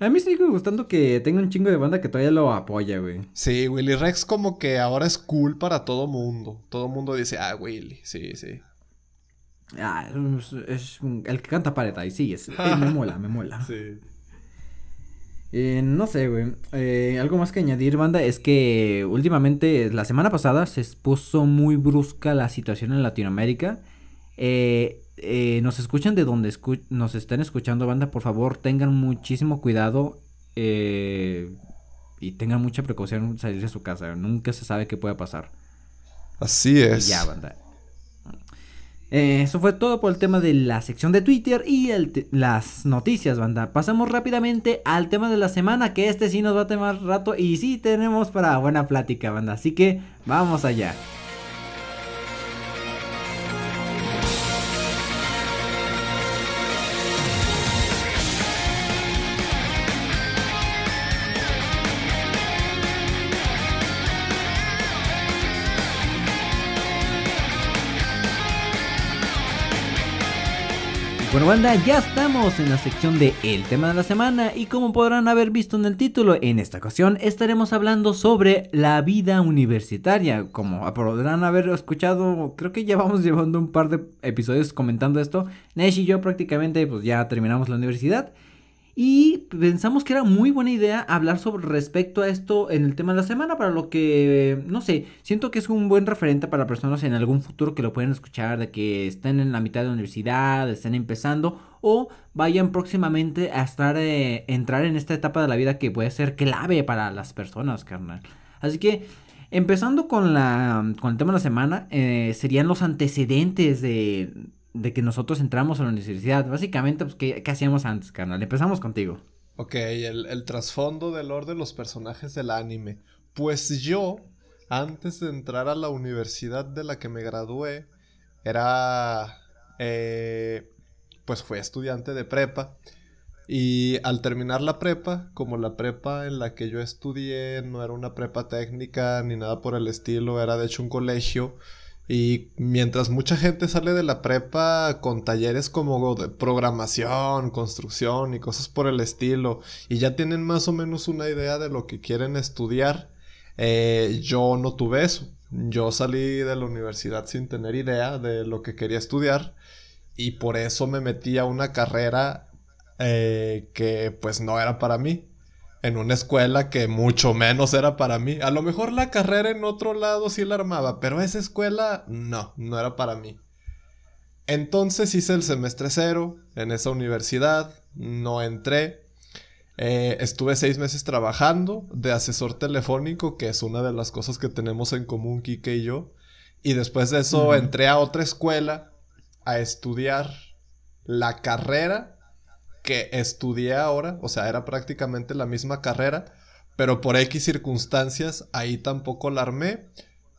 A mí sigue gustando que tenga un chingo de banda que todavía lo apoya, güey. Sí, Willy Rex como que ahora es cool para todo mundo. Todo mundo dice, ah, Willy, sí, sí. Ah, es, el que canta pared y sí, (laughs) es, me mola, me mola. Sí. Eh, no sé, güey. Eh, algo más que añadir, banda, es que últimamente, la semana pasada, se puso muy brusca la situación en Latinoamérica. Eh, eh, nos escuchan de donde nos estén escuchando, banda, por favor tengan muchísimo cuidado eh, y tengan mucha precaución en salir de su casa. Nunca se sabe qué puede pasar. Así es. Y ya, banda. Eh, eso fue todo por el tema de la sección de Twitter y las noticias, banda. Pasamos rápidamente al tema de la semana, que este sí nos va a tomar rato y sí tenemos para buena plática, banda. Así que vamos allá. Bueno banda, ya estamos en la sección de El tema de la semana y como podrán haber visto en el título, en esta ocasión estaremos hablando sobre la vida universitaria. Como podrán haber escuchado, creo que ya vamos llevando un par de episodios comentando esto. Nesh y yo prácticamente pues ya terminamos la universidad y pensamos que era muy buena idea hablar sobre respecto a esto en el tema de la semana, para lo que, no sé, siento que es un buen referente para personas en algún futuro que lo pueden escuchar, de que estén en la mitad de la universidad, estén empezando o vayan próximamente a estar, eh, entrar en esta etapa de la vida que puede ser clave para las personas, carnal. Así que, empezando con, la, con el tema de la semana, eh, serían los antecedentes de de que nosotros entramos a la universidad. Básicamente, pues, ¿qué, hacíamos antes, carnal? Empezamos contigo. Ok, el, el trasfondo del lore de los personajes del anime. Pues yo, antes de entrar a la universidad de la que me gradué, era... Eh, pues fue estudiante de prepa. Y al terminar la prepa, como la prepa en la que yo estudié no era una prepa técnica ni nada por el estilo, era de hecho un colegio, y mientras mucha gente sale de la prepa con talleres como de programación, construcción y cosas por el estilo, y ya tienen más o menos una idea de lo que quieren estudiar, eh, yo no tuve eso. Yo salí de la universidad sin tener idea de lo que quería estudiar y por eso me metí a una carrera eh, que pues no era para mí en una escuela que mucho menos era para mí. A lo mejor la carrera en otro lado sí la armaba, pero esa escuela no, no era para mí. Entonces hice el semestre cero en esa universidad, no entré. Eh, estuve seis meses trabajando de asesor telefónico, que es una de las cosas que tenemos en común Kike y yo. Y después de eso entré a otra escuela a estudiar la carrera que estudié ahora, o sea, era prácticamente la misma carrera, pero por X circunstancias ahí tampoco la armé.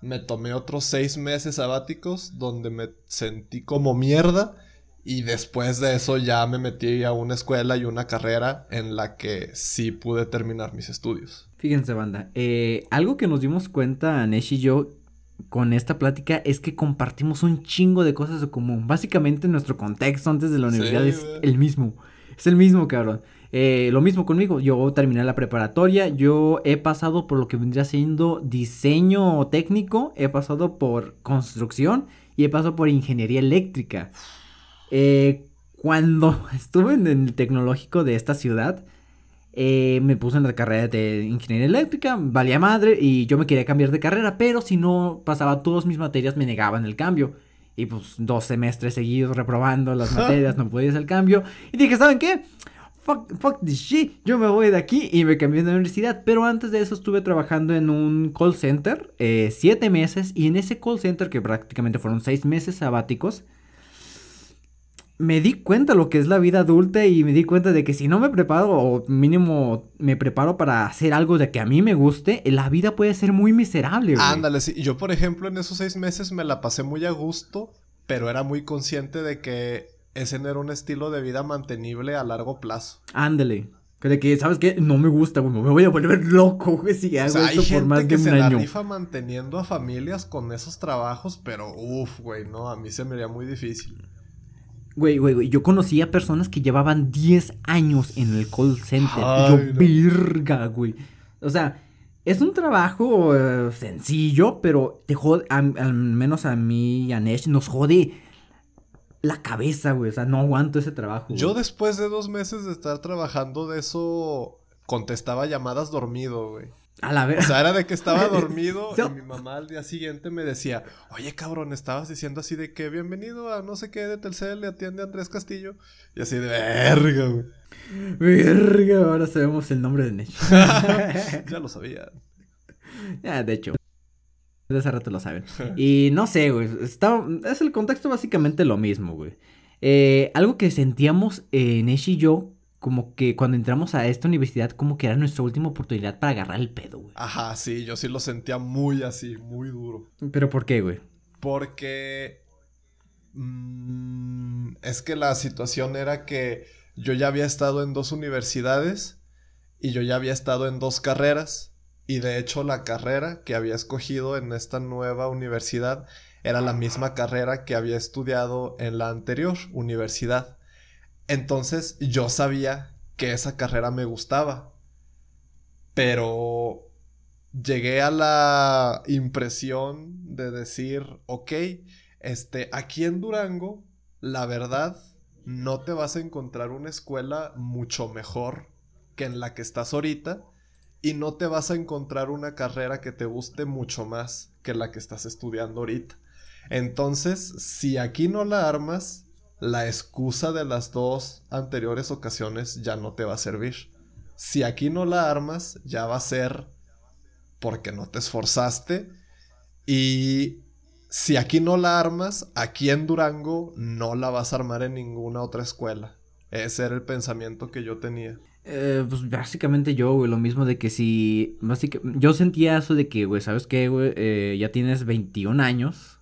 Me tomé otros seis meses sabáticos donde me sentí como mierda y después de eso ya me metí a una escuela y una carrera en la que sí pude terminar mis estudios. Fíjense, banda, eh, algo que nos dimos cuenta, Nesh y yo, con esta plática es que compartimos un chingo de cosas de común. Básicamente nuestro contexto antes de la universidad es el mismo. Es el mismo, cabrón. Eh, lo mismo conmigo, yo terminé la preparatoria, yo he pasado por lo que vendría siendo diseño técnico, he pasado por construcción y he pasado por ingeniería eléctrica. Eh, cuando (laughs) estuve en el tecnológico de esta ciudad, eh, me puse en la carrera de ingeniería eléctrica, valía madre y yo me quería cambiar de carrera, pero si no pasaba todas mis materias me negaban el cambio. Y pues dos semestres seguidos reprobando las materias, no podía hacer el cambio. Y dije, ¿saben qué? Fuck, fuck this shit, yo me voy de aquí y me cambié de universidad. Pero antes de eso estuve trabajando en un call center, eh, siete meses. Y en ese call center, que prácticamente fueron seis meses sabáticos, me di cuenta lo que es la vida adulta y me di cuenta de que si no me preparo o mínimo me preparo para hacer algo de que a mí me guste, la vida puede ser muy miserable. Güey. Ándale, sí. Yo, por ejemplo, en esos seis meses me la pasé muy a gusto, pero era muy consciente de que ese no era un estilo de vida mantenible a largo plazo. Ándale. De que, ¿sabes qué? No me gusta, güey. Me voy a volver loco, güey, si hago esto por más de un se La rifa manteniendo a familias con esos trabajos, pero uff, güey, no, a mí se me haría muy difícil. Güey, güey, güey, yo conocía personas que llevaban 10 años en el call center. yo, virga, güey. O sea, es un trabajo eh, sencillo, pero te jode, al menos a mí y a Nesh, nos jode la cabeza, güey. O sea, no aguanto ese trabajo. Yo después de dos meses de estar trabajando de eso, contestaba llamadas dormido, güey. A la vez. O sea, era de que estaba (laughs) dormido y mi mamá al día siguiente me decía, oye cabrón, estabas diciendo así de que bienvenido a no sé qué de Telcel, le atiende Andrés Castillo. Y así de verga, güey. Verga, ahora sabemos el nombre de Necho. (laughs) ya lo sabía. (laughs) Ya, de hecho. De ese rato lo saben. Y no sé, güey. Está, es el contexto básicamente lo mismo, güey. Eh, algo que sentíamos en Nesh y yo como que cuando entramos a esta universidad, como que era nuestra última oportunidad para agarrar el pedo, güey. Ajá, sí, yo sí lo sentía muy así, muy duro. ¿Pero por qué, güey? Porque... Mm, es que la situación era que yo ya había estado en dos universidades y yo ya había estado en dos carreras. Y de hecho la carrera que había escogido en esta nueva universidad era la misma carrera que había estudiado en la anterior universidad. Entonces yo sabía que esa carrera me gustaba. Pero llegué a la impresión de decir, ok, este, aquí en Durango, la verdad, no te vas a encontrar una escuela mucho mejor que en la que estás ahorita y no te vas a encontrar una carrera que te guste mucho más que la que estás estudiando ahorita. Entonces, si aquí no la armas, la excusa de las dos anteriores ocasiones ya no te va a servir. Si aquí no la armas, ya va a ser porque no te esforzaste. Y si aquí no la armas, aquí en Durango no la vas a armar en ninguna otra escuela. Ese era el pensamiento que yo tenía. Eh, pues básicamente yo, güey, lo mismo de que si... yo sentía eso de que, güey, ¿sabes qué, güey? Eh, ya tienes 21 años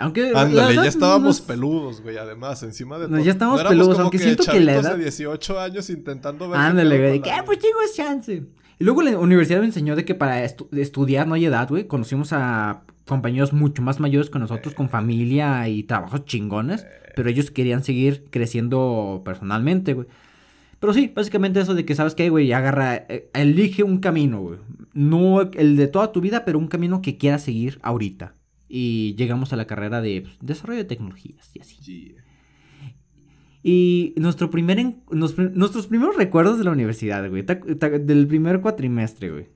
aunque. Ándale, ya estábamos peludos, güey, además, encima de todo. ya estábamos peludos, aunque siento que la edad. de 18 años intentando ver. Ándale, güey, que, pues tengo chance. Y luego la universidad me enseñó de que para estudiar no hay edad, güey. Conocimos a compañeros mucho más mayores que nosotros, con familia y trabajos chingones. Pero ellos querían seguir creciendo personalmente, güey. Pero sí, básicamente eso de que, ¿sabes qué, güey? Agarra, eh, elige un camino, güey. No el de toda tu vida, pero un camino que quieras seguir ahorita y llegamos a la carrera de pues, desarrollo de tecnologías y así. Y nuestro primer nuestros primeros recuerdos de la universidad, güey, del primer cuatrimestre, güey.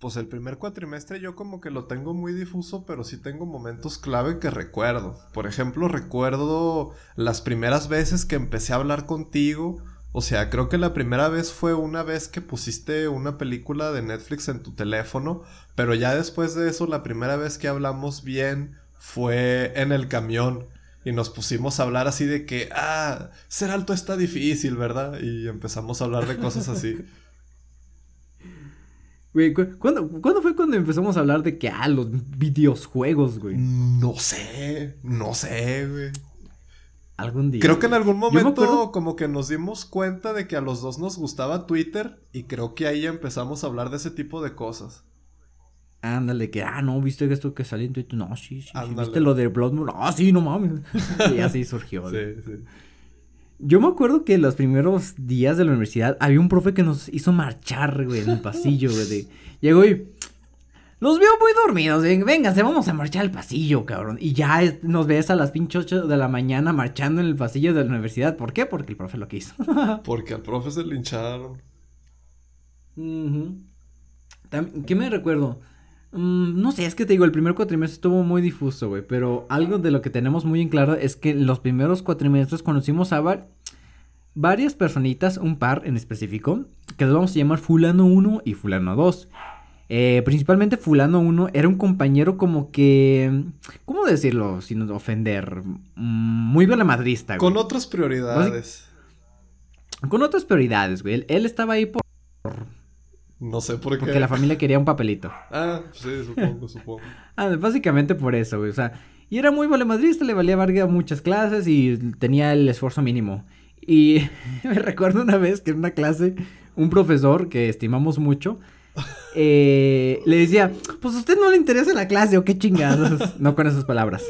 Pues el primer cuatrimestre yo como que lo tengo muy difuso, pero sí tengo momentos clave que recuerdo. Por ejemplo, recuerdo las primeras veces que empecé a hablar contigo o sea, creo que la primera vez fue una vez que pusiste una película de Netflix en tu teléfono, pero ya después de eso, la primera vez que hablamos bien fue en el camión y nos pusimos a hablar así de que, ah, ser alto está difícil, ¿verdad? Y empezamos a hablar de cosas así. (laughs) Güey, ¿cuándo, ¿cuándo, fue cuando empezamos a hablar de que, ah, los videojuegos, güey? No sé, no sé, güey. Algún día. Creo que en algún momento como que nos dimos cuenta de que a los dos nos gustaba Twitter y creo que ahí empezamos a hablar de ese tipo de cosas. Ándale, que, ah, no, viste esto que salió en Twitter. No, sí, sí, viste lo de Bloodmoon. Ah, sí, no mames. (laughs) y así surgió. sí, sí. Yo me acuerdo que los primeros días de la universidad había un profe que nos hizo marchar, güey, en el pasillo, güey. De... Llegó y los veo muy dormidos. Vénganse, vamos a marchar al pasillo, cabrón. Y ya nos ves a las pinches 8 de la mañana marchando en el pasillo de la universidad. ¿Por qué? Porque el profe lo quiso. (laughs) Porque al profe se lincharon. ¿Qué me recuerdo? Mm, no sé, es que te digo, el primer cuatrimestre estuvo muy difuso, güey. Pero algo de lo que tenemos muy en claro es que los primeros cuatrimestres conocimos a varias personitas, un par en específico, que los vamos a llamar Fulano 1 y Fulano 2. Eh, principalmente fulano uno era un compañero como que, ¿cómo decirlo sin ofender? Mm, muy valemadrista, güey. Con otras prioridades. Con otras prioridades, güey. Él, estaba ahí por... No sé por qué. Porque la familia quería un papelito. Ah, sí, supongo, supongo. (laughs) Ah, básicamente por eso, güey. O sea, y era muy valemadrista, le valía verga muchas clases y tenía el esfuerzo mínimo. Y (laughs) me recuerdo una vez que en una clase, un profesor que estimamos mucho, eh, le decía, pues a usted no le interesa la clase o qué chingados. no con esas palabras.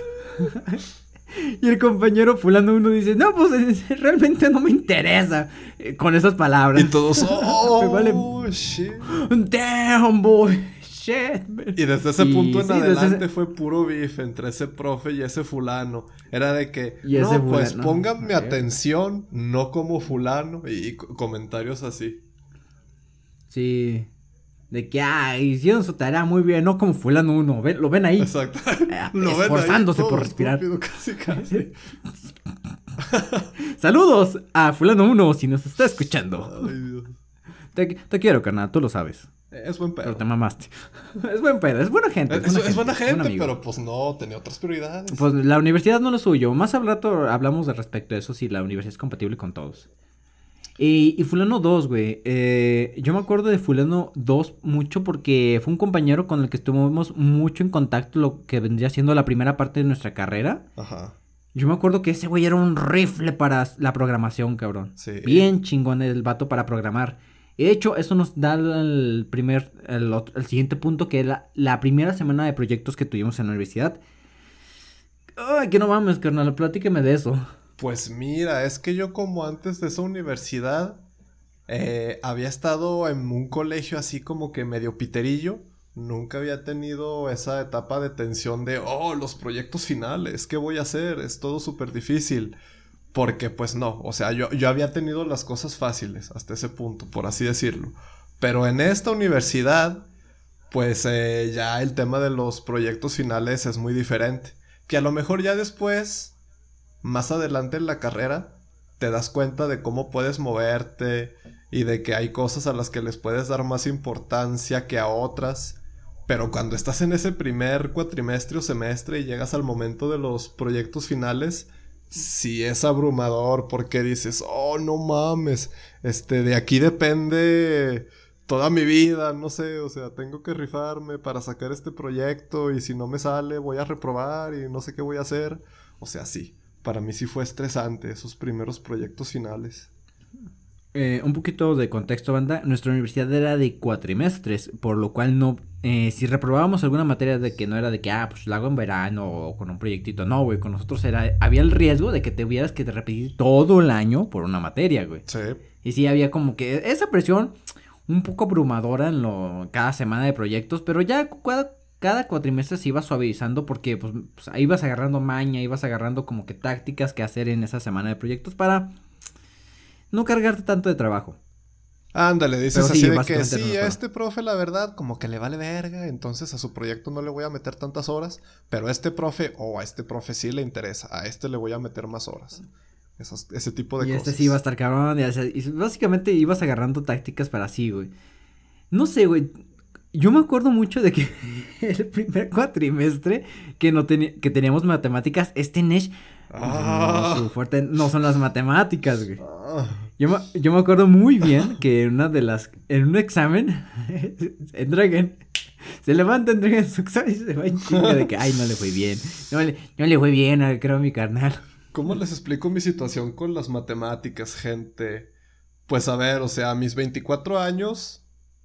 y el compañero fulano uno dice, no, pues realmente no me interesa eh, con esas palabras. Y todos, (laughs) oh, shit. Damn, boy. Y desde ese punto en adelante fue puro beef entre ese profe y ese fulano. Era de que, no, pues pónganme atención, no como fulano. Y, comentarios así. Sí. De que, ah, hicieron su tarea muy bien, no como fulano uno. lo ven ahí. Exacto. (laughs) Eh, (laughs) esforzándose por respirar. (laughs) Saludos a fulano uno si nos está escuchando. Te, te quiero, carnal, tú lo sabes. Es buen pedo. Pero te mamaste. es buen pedo, es buena gente. Es, buena gente, pero pues no, tenía otras prioridades. Pues la universidad no lo suyo. Más al rato hablamos de respecto a eso, si la universidad es compatible con todos. Y, y Fulano 2, güey. Eh, yo me acuerdo de Fulano 2 mucho porque fue un compañero con el que estuvimos mucho en contacto, lo que vendría siendo la primera parte de nuestra carrera. Ajá. Yo me acuerdo que ese güey era un rifle para la programación, cabrón. Sí. Bien chingón el vato para programar. De hecho, eso nos da el primer, el, siguiente punto, que es la, primera semana de proyectos que tuvimos en la universidad. Ay, que no mames, carnal, platíqueme de eso. Pues mira, es que yo como antes de esa universidad eh, había estado en un colegio así como que medio piterillo. Nunca había tenido esa etapa de tensión de, oh, los proyectos finales, ¿qué voy a hacer? Es todo súper difícil. Porque pues no, o sea, yo, yo había tenido las cosas fáciles hasta ese punto, por así decirlo. Pero en esta universidad, pues eh, ya el tema de los proyectos finales es muy diferente. Que a lo mejor ya después, más adelante en la carrera, te das cuenta de cómo puedes moverte y de que hay cosas a las que les puedes dar más importancia que a otras. Pero cuando estás en ese primer cuatrimestre o semestre y llegas al momento de los proyectos finales, sí es abrumador porque dices, oh, no mames, este, de aquí depende toda mi vida, no sé, o sea, tengo que rifarme para sacar este proyecto y si no me sale voy a reprobar y no sé qué voy a hacer. O sea, sí, para mí sí fue estresante esos primeros proyectos finales. Eh, un poquito de contexto, banda. Nuestra universidad era de cuatrimestres, por lo cual no. Eh, si reprobábamos alguna materia de que no era de que, ah, pues la hago en verano o con un proyectito, no, güey. Con nosotros era. Había el riesgo de que te hubieras que te repetir todo el año por una materia, güey. Sí. Y sí, había como que esa presión un poco abrumadora en lo, cada semana de proyectos, pero ya cada, cada cuatrimestre se iba suavizando porque, pues, pues ahí ibas agarrando maña, ibas agarrando como que tácticas que hacer en esa semana de proyectos para no cargarte tanto de trabajo. Ándale, dices así de que sí, a este profe la verdad como que le vale verga, entonces a su proyecto no le voy a meter tantas horas, pero a este profe o a este profe sí le interesa, a este le voy a meter más horas. ese tipo de cosas. Y este sí iba a estar cabrón, y, básicamente ibas agarrando tácticas para sí, güey. No sé, güey. Yo me acuerdo mucho de que (laughs) el primer cuatrimestre que no que teníamos matemáticas, este Nesh Ah. No, su fuerte no son las matemáticas, güey. Ah. Yo, me, yo me acuerdo muy bien que en una de las. En un examen, (laughs) entreguen. Se levanta, en su examen y se va en chinga de que, ay, no le fue bien. No le, no le fue bien, creo, a mi carnal. ¿Cómo les explico mi situación con las matemáticas, gente? Pues a ver, o sea, a mis 24 años,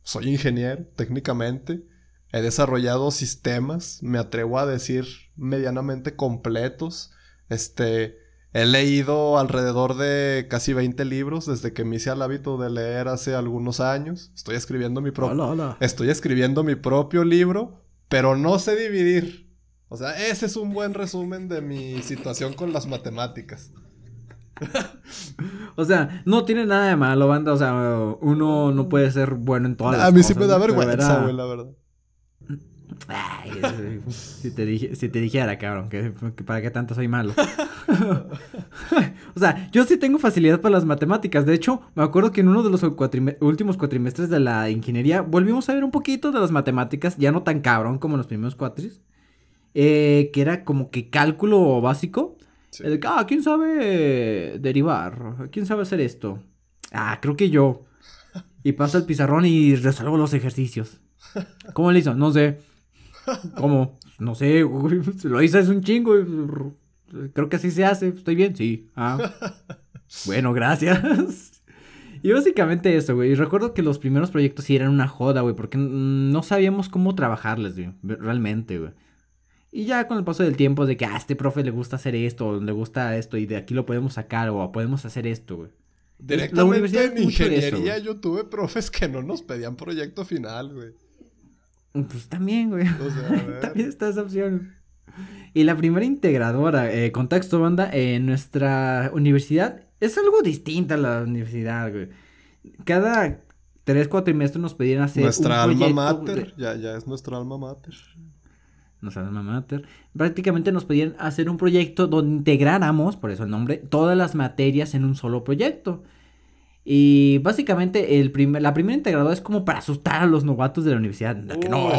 soy ingeniero, técnicamente. He desarrollado sistemas, me atrevo a decir, medianamente completos este, he leído alrededor de casi 20 libros desde que me hice el hábito de leer hace algunos años. Estoy escribiendo mi propio Estoy escribiendo mi propio libro, pero no sé dividir. O sea, ese es un buen resumen de mi situación con las matemáticas. (laughs) o sea, no tiene nada de malo, banda. O sea, uno no puede ser bueno en todas las cosas. A mí sí me da vergüenza, güey, la verdad. Ay, si, te dije, si te dijera, cabrón, que, para qué tanto soy malo. (laughs) o sea, yo sí tengo facilidad para las matemáticas. De hecho, me acuerdo que en uno de los últimos cuatrimestres de la ingeniería volvimos a ver un poquito de las matemáticas, ya no tan cabrón como en los primeros cuatris. Eh, que era como que cálculo básico. Ah, ¿quién sabe derivar? ¿Quién sabe hacer esto? Ah, creo que yo. Y paso el pizarrón y resuelvo los ejercicios. ¿Cómo le hizo? No sé. ¿Cómo? No sé, (laughs) lo hice es un chingo. Creo que así se hace. ¿Estoy bien? Sí. Ah. Bueno, gracias. (laughs) Y básicamente eso, güey. Y recuerdo que los primeros proyectos sí eran una joda, güey. Porque no sabíamos cómo trabajarles, güey. Realmente, güey. Y ya con el paso del tiempo de que a este profe le gusta hacer esto, o le gusta esto, y de aquí lo podemos sacar, o podemos hacer esto, güey. Directamente en ingeniería yo tuve profes que no nos pedían proyecto final, güey. Pues también, güey. O sea, (laughs) también está esa opción. Y la primera integradora, eh, contexto banda, en nuestra universidad es algo distinta a la universidad, güey. Cada tres cuatrimestres nos pedían hacer nuestra alma mater, ya, ya es nuestra alma mater. Nuestra alma mater. Prácticamente nos pedían hacer un proyecto donde integráramos, por eso el nombre, todas las materias en un solo proyecto. Y básicamente el primer, la primera integradora es como para asustar a los novatos de la universidad. no,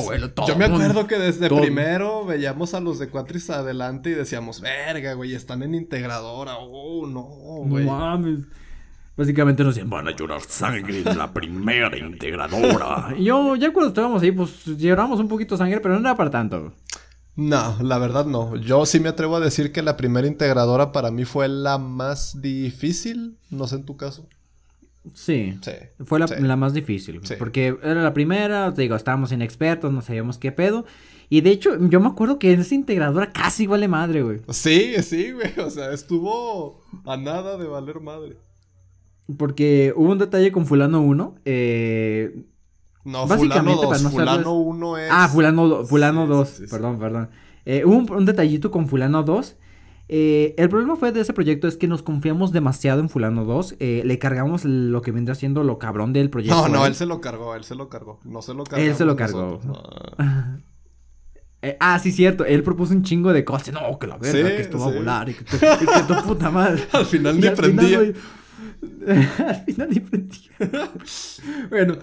Yo me acuerdo que desde primero veíamos a los de Cuatris adelante y decíamos, verga, güey, están en integradora. Oh, no, güey. No mames. Básicamente nos decían, van a llorar sangre en la primera integradora. (laughs) y yo, ya cuando estábamos ahí, pues lloramos un poquito sangre, pero no era para tanto. No, la verdad no. Yo sí me atrevo a decir que la primera integradora para mí fue la más difícil. No sé en tu caso. Sí. Fue la, más difícil. Porque era la primera, te digo, estábamos inexpertos, no sabíamos qué pedo. Y de hecho, yo me acuerdo que esa integradora casi vale madre, güey. Sí, sí, güey. O sea, estuvo a nada de valer madre. Porque hubo un detalle con Fulano 1. Eh, no, Fulano 2. fulano 1 es. Ah, Fulano, fulano 2. perdón, perdón. Eh, hubo un, un, detallito con Fulano 2 eh, el problema fue de ese proyecto es que nos confiamos demasiado en Fulano 2. Eh, le cargamos lo que vendría siendo lo cabrón del proyecto. No, no, él se lo cargó, él se lo cargó. No se lo cargó. Él se lo cargó. (laughs) Eh, ah, sí, cierto. Él propuso un chingo de cosas. No, que la verga, que esto va a volar y que, tu puta madre. (laughs) al final ni prendía. (laughs) al final (laughs) bueno,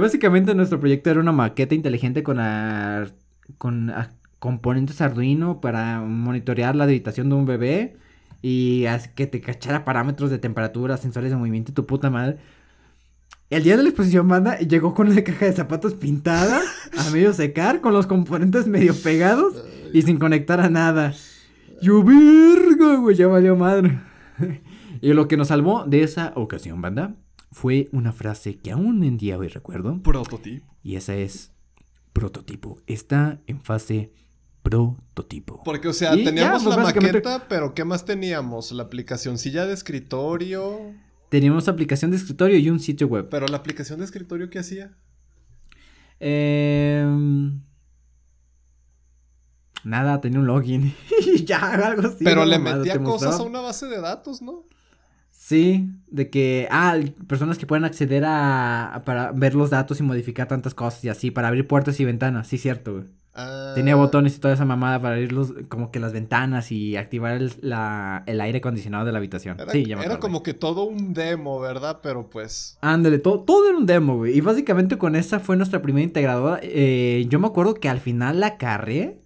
básicamente nuestro proyecto era una maqueta inteligente con, con componentes Arduino para monitorear la habitación de un bebé y que te cachara parámetros de temperatura, sensores de movimiento y tu puta madre. El día de la exposición banda llegó con una caja de zapatos pintada, a medio secar, con los componentes medio pegados y sin conectar a nada. Yo verga, güey, ya valió madre. Y lo que nos salvó de esa ocasión, banda, fue una frase que aún en día hoy recuerdo. Prototipo. Y esa es prototipo. Está en fase prototipo. Porque, o sea, teníamos pues, la maqueta, pero ¿qué más teníamos? La aplicación silla de escritorio. Teníamos aplicación de escritorio y un sitio web. Pero la aplicación de escritorio, ¿qué hacía? Em, nada, tenía un login. (laughs) ya, algo así. Pero le metía cosas a una base de datos, ¿no? Sí, de que, ah, personas que pueden acceder a, para ver los datos y modificar tantas cosas y así, para abrir puertas y ventanas, sí, cierto, güey. Tenía ah. botones y toda esa mamada para abrir los, como que las ventanas y activar el, la, el aire acondicionado de la habitación. Era, sí, ya Era como que todo un demo, ¿verdad? Pero pues... Ándale, todo, todo era un demo, güey. Y básicamente con esa fue nuestra primera integradora. Eh, yo me acuerdo que al final la carré.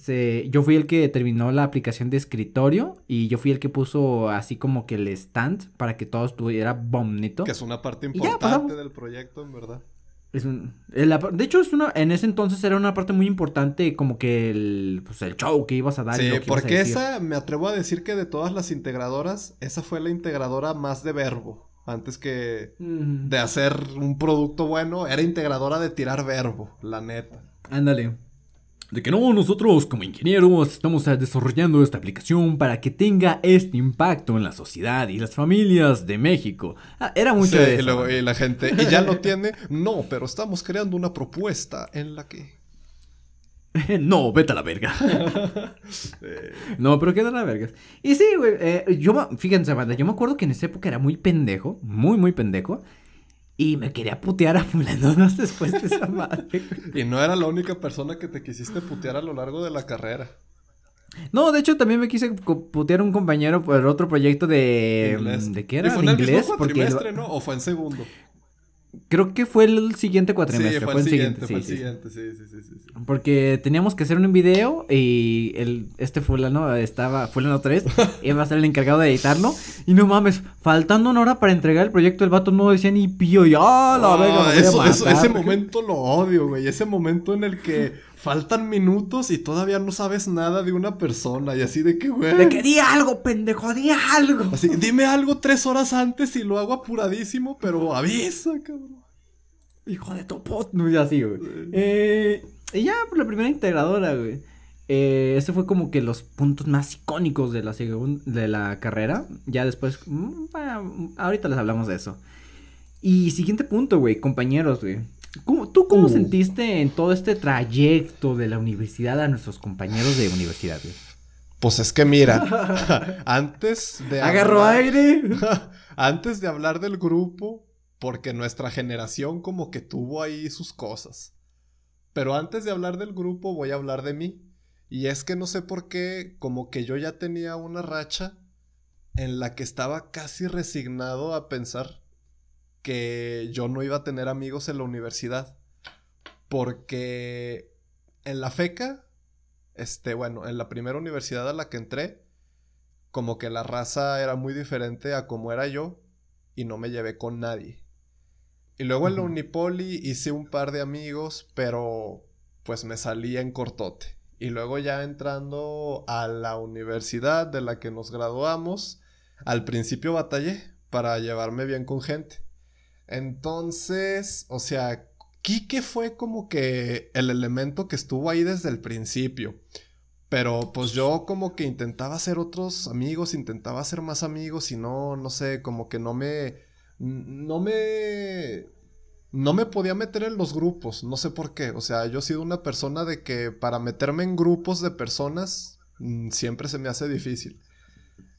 Se, yo fui el que terminó la aplicación de escritorio y yo fui el que puso así como que el stand para que todo estuviera bonito. Que es una parte importante del proyecto, en verdad. Es un, de hecho, es una, en ese entonces era una parte muy importante como que el, pues, el show que ibas a dar. Sí, porque esa, me atrevo a decir que de todas las integradoras, esa fue la integradora más de verbo. Antes que de hacer un producto bueno, era integradora de tirar verbo, la neta. Ándale de que no, nosotros como ingenieros estamos desarrollando esta aplicación para que tenga este impacto en la sociedad y las familias de México. Ah, era mucho de eso. Y, la gente, ¿y ya lo (laughs) tiene? No, pero estamos creando una propuesta en la que... (laughs) no, vete a la verga. no, pero queda a la verga. Y sí, güey, eh, yo, fíjense, banda, yo me acuerdo que en esa época era muy pendejo, muy, muy pendejo. Y me quería putear a fulano (laughs) después de esa madre. y no era la única persona que te quisiste putear a lo largo de la carrera. No, de hecho también me quise putear un compañero por otro proyecto de... Inglés. ¿De qué era? ¿Y fue ¿De en el inglés? mismo Porque ¿no? ¿O fue en segundo? Creo que fue el siguiente Sí, cuatrimestre. fue, el siguiente, fue sí, el sí. siguiente, sí, sí, sí, sí. Porque teníamos que hacer un video y el, este fulano estaba, fulano 3, (laughs) iba a ser el encargado de editarlo. Y no mames, faltando una hora para entregar el proyecto, el vato no decía ni pío. Y ¡ah, la Ah, verga! me voy a eso, eso- matar". ese momento lo odio, güey. Ese momento en el que (laughs) faltan minutos y todavía no sabes nada de una persona. Y así de que, güey. De que di algo, pendejo, di algo. Así, dime algo tres horas antes y lo hago apuradísimo, pero avisa, cabrón. Hijo de topot. No, ya así, güey. Eh, y ya, por la primera integradora, güey. Eh, ese fue como que los puntos más icónicos de la, de la carrera. Ya después, mm, bueno, ahorita les hablamos de eso. Y siguiente punto, güey, compañeros, güey. ¿Cómo- ¿Tú cómo Uh. sentiste en todo este trayecto de la universidad a nuestros compañeros de universidad, güey? Pues es que mira, (laughs) (laughs) antes de Agarró hablar- aire. (laughs) antes de hablar del grupo, porque nuestra generación como que tuvo ahí sus cosas. Pero antes de hablar del grupo voy a hablar de mí. Y es que no sé por qué, como que yo ya tenía una racha en la que estaba casi resignado a pensar que yo no iba a tener amigos en la universidad. Porque en la FECA, este, bueno, en la primera universidad a la que entré, como que la raza era muy diferente a como era yo y no me llevé con nadie. Y luego en la. Unipoli hice un par de amigos, pero pues me salí en cortote. Y luego ya entrando a la universidad de la que nos graduamos, al principio batallé para llevarme bien con gente. Entonces, o sea, Quique fue como que el elemento que estuvo ahí desde el principio. Pero pues yo como que intentaba hacer otros amigos, intentaba hacer más amigos y no, no sé, como que no me, no me, no me podía meter en los grupos, no sé por qué. O sea, yo he sido una persona de que para meterme en grupos de personas mm, siempre se me hace difícil.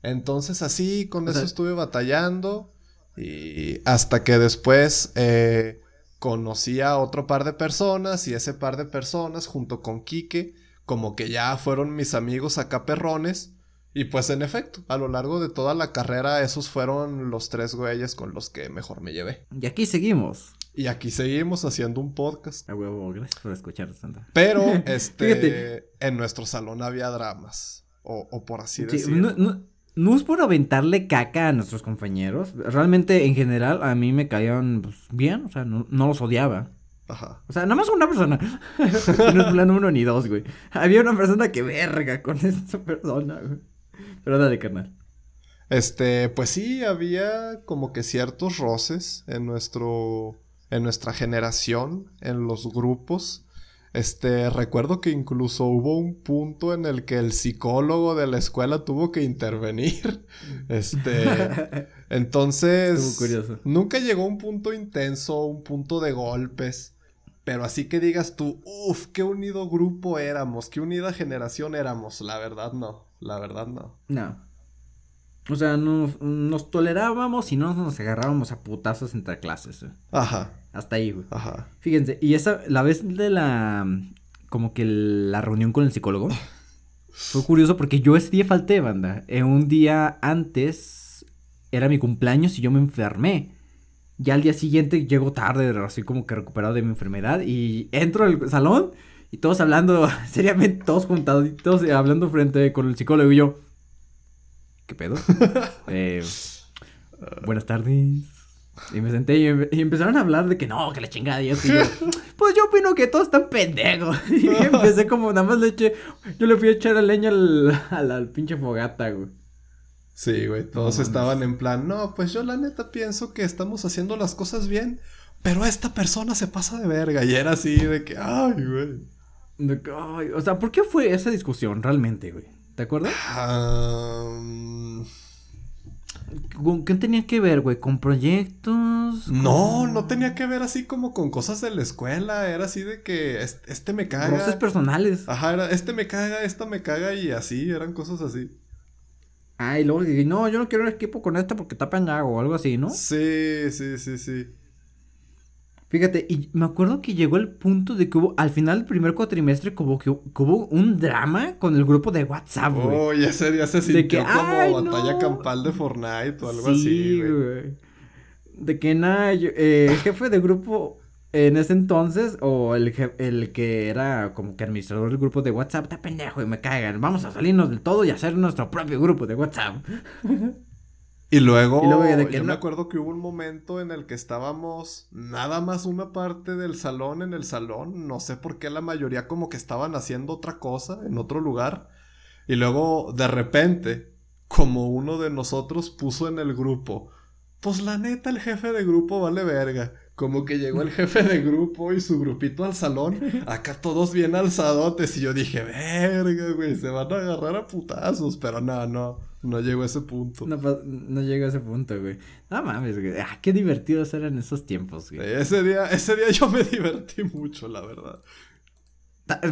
Entonces así, con O eso sea- estuve batallando y hasta que después eh, conocí a otro par de personas y ese par de personas junto con Quique como que ya fueron mis amigos acá perrones. Y pues en efecto, a lo largo de toda la carrera esos fueron los tres güeyes con los que mejor me llevé. Y aquí seguimos. Y aquí seguimos haciendo un podcast. A huevo, gracias por escuchar, Sandra. Pero (laughs) este en nuestro salón había dramas. O, o por así Sí, decirlo. no, no- no es por aventarle caca a nuestros compañeros. Realmente, en general, a mí me caían pues, bien. O sea, no, no los odiaba. Ajá. O sea, nada más una persona. (laughs) No es plan uno ni dos, güey. Había una persona que verga con esa persona, güey. Pero dale, carnal. Este, pues sí, había como que ciertos roces en nuestro, en nuestra generación, en los grupos. Este, recuerdo que incluso hubo un punto en el que el psicólogo de la escuela tuvo que intervenir. (laughs) Este, (laughs) entonces, curioso. nunca llegó a un punto intenso, un punto de golpes. Pero así que digas tú, uff, qué unido grupo éramos, qué unida generación éramos. La verdad no, la verdad no. No. O sea, nos, nos tolerábamos y no nos agarrábamos a putazos entre clases. güey. Ajá, Hasta ahí, güey. ajá. Fíjense, y esa, la vez de la, como que la reunión con el psicólogo, fue curioso porque yo ese día falté, banda. Eh, un día antes era mi cumpleaños y yo me enfermé. Ya al día siguiente llego tarde, así como que recuperado de mi enfermedad y entro al salón y todos hablando (laughs) seriamente, todos juntados, y todos eh, hablando frente con el psicólogo y yo, ¿qué pedo? (laughs) Eh, buenas tardes. Y me senté y, em- y empezaron a hablar de que no, que la chingada. Y yo, (laughs) pues yo opino que todos están pendejos. (laughs) Y empecé como nada más le eché, yo le fui a echar a leña al, a la pinche fogata, güey. Sí, güey, todos estaban en plan, no, pues yo la neta pienso que estamos haciendo las cosas bien, pero esta persona se pasa de verga. Y era así de que, ay, güey. De que, ay, o sea, ¿por qué fue esa discusión realmente, güey? ¿Te acuerdas? Ah, mm, ¿Con qué tenía que ver, güey? ¿Con proyectos? no, ¿Con no tenía que ver así como con cosas de la escuela. Era así de que es- este, me caga. Roces personales. Ajá, era este me caga, esta me caga y así, eran cosas así. Ay, luego dije, no, yo no quiero un equipo con esta porque está pendejo o algo así, ¿no? Sí, sí, sí, sí. Fíjate, y me acuerdo que llegó el punto de que hubo, al final del primer cuatrimestre, como que, hubo un drama con el grupo de WhatsApp, güey. Oh, ya ese día se sintió como batalla campal de Fortnite o algo así, güey. De que nada, eh, el jefe de grupo en ese entonces, o el, el que era como que administrador del grupo de WhatsApp, está pendejo y me caigan. Vamos a salirnos del todo y hacer nuestro propio grupo de WhatsApp. (laughs) Y luego, yo me acuerdo que hubo un momento en el que estábamos nada más una parte del salón en el salón. No sé por qué la mayoría como que estaban haciendo otra cosa en otro lugar. Y luego, de repente, como uno de nosotros puso en el grupo, pues la neta el jefe de grupo vale verga. Como que llegó el jefe de grupo y su grupito al salón, acá todos bien alzadotes. Y yo dije, verga, güey, se van a agarrar a putazos. Pero no, no. No llegó a ese punto. No, no llegó a ese punto, güey. No mames, güey. Ah, qué divertidos eran esos tiempos, güey. Ese día, ese día yo me (laughs) divertí mucho, la verdad.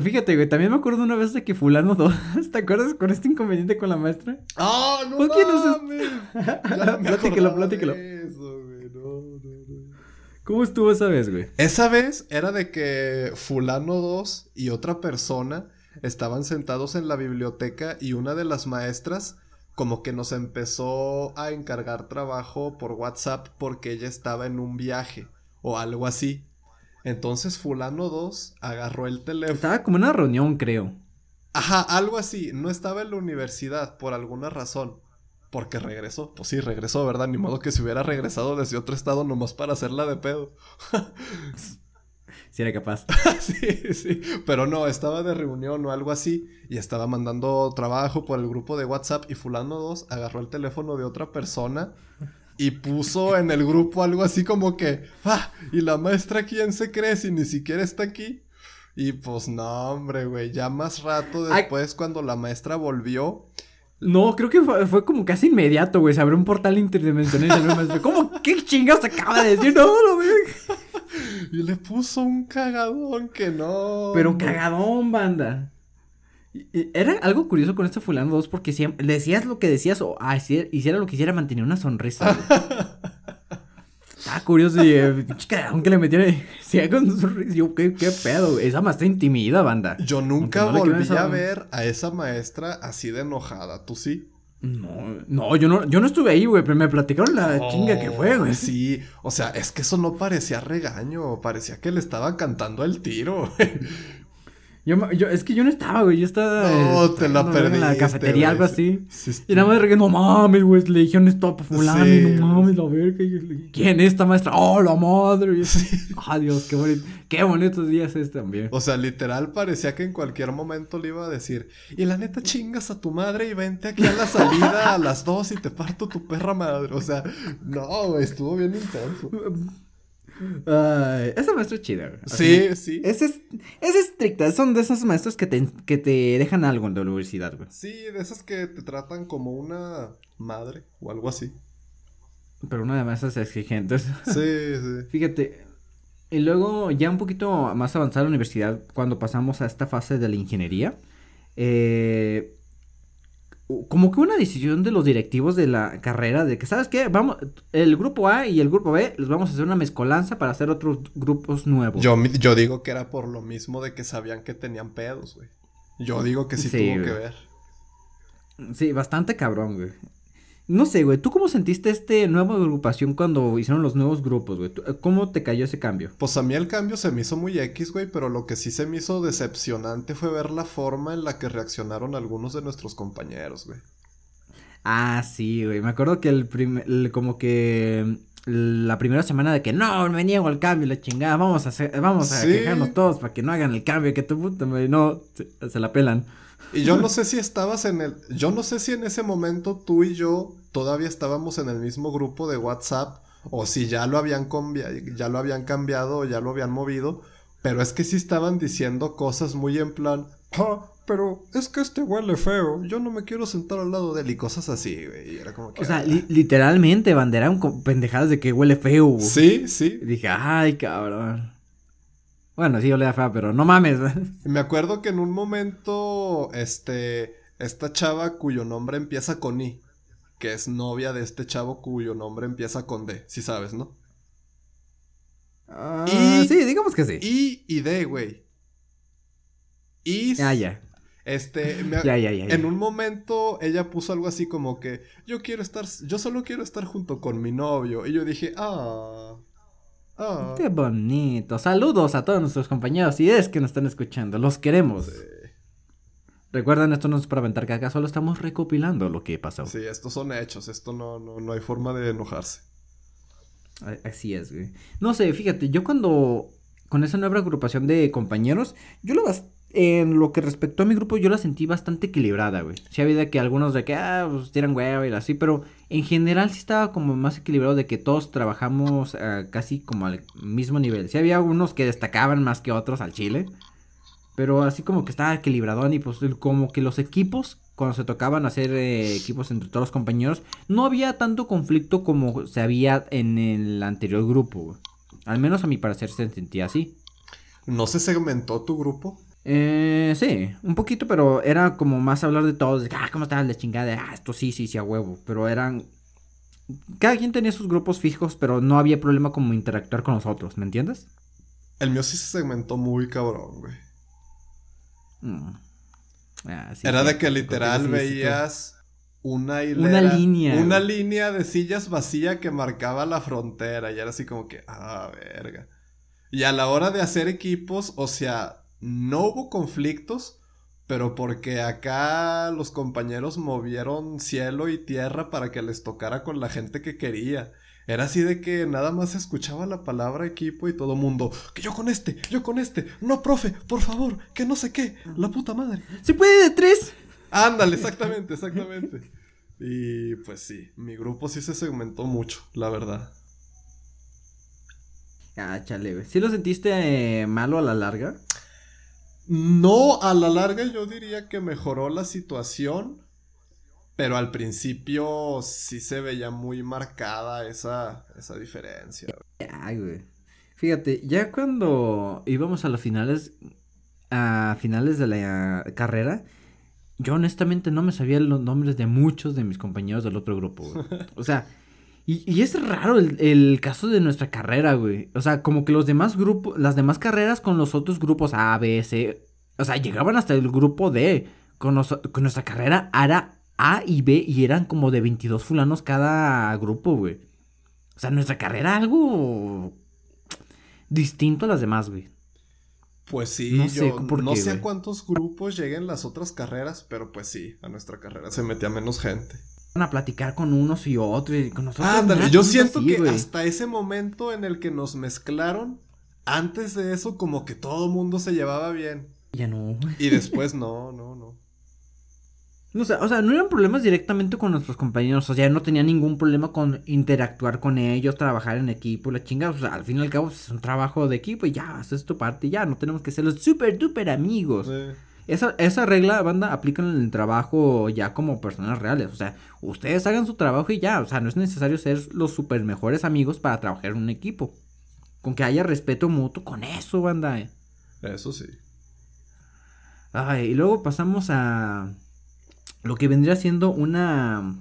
Fíjate, güey, también me acuerdo una vez de que fulano 2, (laughs) ¿te acuerdas con este inconveniente con la maestra? ¡Ah, no mames! (laughs) Platícalo, platícalo. Eso, güey, no, no, no. ¿Cómo estuvo esa vez, güey? Esa vez era de que fulano 2 y otra persona estaban sentados en la biblioteca y una de las maestras como que nos empezó a encargar trabajo por WhatsApp porque ella estaba en un viaje o algo así. Entonces fulano 2 agarró el teléfono. Estaba como en una reunión, creo. Ajá, algo así. No estaba en la universidad por alguna razón. Porque regresó. Pues sí, regresó, ¿verdad? Ni modo que se hubiera regresado desde otro estado nomás para hacerla de pedo. (laughs) si era capaz. (laughs) sí, sí. Pero no, estaba de reunión o algo así. Y estaba mandando trabajo por el grupo de WhatsApp. Y Fulano 2 agarró el teléfono de otra persona. Y puso en el grupo algo así como que. ¡Ah! ¿Y la maestra quién se cree si ni siquiera está aquí? Y pues no, hombre, güey. Ya más rato después, cuando la maestra volvió. No, creo que fue, como casi inmediato, güey. Se abrió un portal interdimensional y ¿Cómo? ¿Qué chingas acaba de decir? (laughs) No, lo veo. Y le puso un cagadón que no. Pero un cagadón, banda. Era algo curioso con este fulano 2 porque siempre decías lo que decías o ah, hiciera lo que hiciera mantenía una sonrisa. (laughs) Estaba curioso y eh, aunque le metiera decía (laughs) con sonrisa. Yo, ¿qué, qué pedo? Esa maestra intimida, banda. Yo nunca volví a ver a esa maestra así de enojada. ¿Tú sí? No, no, yo no, yo no estuve ahí, güey, pero me platicaron la chinga que fue, güey. Sí, o sea, es que eso no parecía regaño, parecía que le estaba cantando el tiro, güey. Yo, yo, es que yo no estaba, güey. Yo estaba. No, te la perdí. En la cafetería, algo así. y nada más de no mames, güey. Le dijeron stop a fulano. Y no mames, la verga. ¿Quién es esta maestra? Oh, la madre. Ah, Dios, qué bonito. Qué bonitos días es también. O sea, literal parecía que en cualquier momento le iba a decir. Y la neta chingas a tu madre y vente aquí a la salida a las dos y te parto tu perra madre. O sea, no, güey, estuvo bien intenso. (laughs) Ay, esa maestra es chida, Sí, sí. Es, es, estricta. Son de esos maestros que te, que te dejan algo en la universidad, güey. Sí, de esas que te tratan como una madre o algo así. Pero una de maestras exigentes. (laughs) Sí, sí. Fíjate. Y luego, ya un poquito más avanzada la universidad, cuando pasamos a esta fase de la ingeniería, eh, como que una decisión de los directivos de la carrera de que, ¿sabes qué? Vamos, el grupo A y el grupo B les vamos a hacer una mezcolanza para hacer otros grupos nuevos. Yo, yo digo que era por lo mismo de que sabían que tenían pedos, güey. Yo digo que sí, tuvo que ver. Sí, bastante cabrón, güey. No sé, güey, ¿tú cómo sentiste este nueva agrupación cuando hicieron los nuevos grupos, güey? ¿Cómo te cayó ese cambio? Pues a mí el cambio se me hizo muy X, güey, pero lo que sí se me hizo decepcionante fue ver la forma en la que reaccionaron algunos de nuestros compañeros, güey. Ah, sí, güey. Me acuerdo que el primer, como que la primera semana de que no, me niego al cambio, la chingada, vamos a hacer, vamos a quejarnos todos para que no hagan el cambio, que tu puta, no, se la pelan. Y yo no sé si estabas en el. Yo no sé si en ese momento tú y yo todavía estábamos en el mismo grupo de WhatsApp. O si ya lo habían ya lo habían cambiado o ya lo habían movido. Pero es que sí estaban diciendo cosas muy en plan. Ah, pero es que este huele feo. Yo no me quiero sentar al lado de él. Y cosas así, güey. Era como que. O sea, literalmente, bandera pendejadas de que huele feo. Sí, sí. Y dije, ay, cabrón. Bueno, sí olía fea, pero no mames. Me acuerdo que en un momento, este, esta chava cuyo nombre empieza con I, que es novia de este chavo cuyo nombre empieza con D, si sabes, ¿no? Ah, y, sí, digamos que sí. Y y D, güey. Y. Ah, ya. Este, (laughs) ya, ya, ya, en un momento ella puso algo así como que yo quiero estar, yo solo quiero estar junto con mi novio. Y yo dije, ah, ah. Qué bonito. Saludos a todos nuestros compañeros y es que nos están escuchando. Los queremos. Recuerden, esto no es para aventar acá solo estamos recopilando lo que pasó. Sí, estos son hechos, esto no, no, no hay forma de enojarse. Así es, güey. No sé, fíjate, yo cuando con esa nueva agrupación de compañeros, yo lo en lo que respectó a mi grupo, yo la sentí bastante equilibrada, güey. Sí había que algunos de que, ah, pues tiran hueva y así, pero en general sí estaba como más equilibrado de que todos trabajamos ah, casi como al mismo nivel. Sí había unos que destacaban más que otros al chile, pero así como que estaba equilibrado y pues como que los equipos, cuando se tocaban hacer eh, equipos entre todos los compañeros, no había tanto conflicto como se había en el anterior grupo. Al menos a mi parecer se sentía así. ¿No se segmentó tu grupo? Eh, sí, un poquito, pero era como más hablar de todos, de, ah, ¿cómo estás la chingada? Ah, esto sí, sí, sí, a huevo, pero eran... Cada quien tenía sus grupos fijos, pero no había problema como interactuar con los otros, ¿me entiendes? El mío sí se segmentó muy cabrón, güey. Mm. Ah, era de que literal veías una Una línea. Una línea de sillas vacía que marcaba la frontera. Y era así como que, ah, verga. Y a la hora de hacer equipos, o sea, no hubo conflictos, pero porque acá los compañeros movieron cielo y tierra para que les tocara con la gente que quería. Era así de que nada más escuchaba la palabra equipo y todo mundo, que yo con este, yo con este, no, profe, por favor, que no sé qué, la puta madre. ¿Se puede de tres? Ándale, exactamente, (laughs) exactamente. Y pues sí, mi grupo sí se segmentó mucho, la verdad. Ah, chale, ¿Sí lo sentiste eh, malo a la larga? No, a la larga yo diría que mejoró la situación, pero al principio sí se veía muy marcada esa, esa diferencia. Ay, güey. Fíjate, ya cuando íbamos a los finales, a finales de la carrera, yo honestamente no me sabía los nombres de muchos de mis compañeros del otro grupo, güey. O sea, y, es raro el, el, caso de nuestra carrera, güey. O sea, como que los demás grupos, las demás carreras con los otros grupos A, B, C, o sea, llegaban hasta el grupo D. Con, nuestra carrera era A y B y eran como de 22 fulanos cada grupo, güey. O sea, nuestra carrera algo distinto a las demás, güey. Pues sí, no sé, no sé a cuántos grupos lleguen las otras carreras, pero pues sí, a nuestra carrera se metía menos gente a platicar con unos y otros y con nosotros. Ándale, yo siento que hasta ese momento en el que nos mezclaron, antes de eso como que todo mundo se llevaba bien. Ya no. Y después no, no, no. No sé, o sea, no eran problemas directamente con nuestros compañeros, o sea, no tenía ningún problema con interactuar con ellos, trabajar en equipo, la chingada, o sea, al fin y al cabo es un trabajo de equipo y ya, haces tu parte, ya, no tenemos que ser los super duper amigos. Sí. Esa, esa regla, banda, aplica en el trabajo ya como personas reales. O sea, ustedes hagan su trabajo y ya. O sea, no es necesario ser los super mejores amigos para trabajar en un equipo. Con que haya respeto mutuo, con eso, banda. Eso sí. Ay, y luego pasamos a lo que vendría siendo una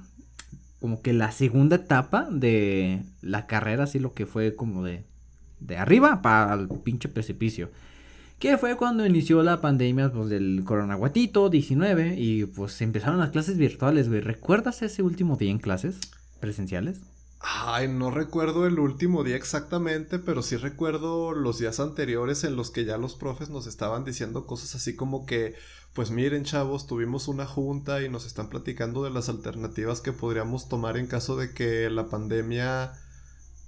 como que la segunda etapa de la carrera, así lo que fue como de de arriba para el pinche precipicio que fue cuando inició la pandemia pues, del coronaguatito 19 y pues empezaron las clases virtuales, güey. ¿Recuerdas ese último día en clases presenciales? Ay, no recuerdo el último día exactamente, pero sí recuerdo los días anteriores en los que ya los profes nos estaban diciendo cosas así como que, pues miren chavos, tuvimos una junta y nos están platicando de las alternativas que podríamos tomar en caso de que la pandemia,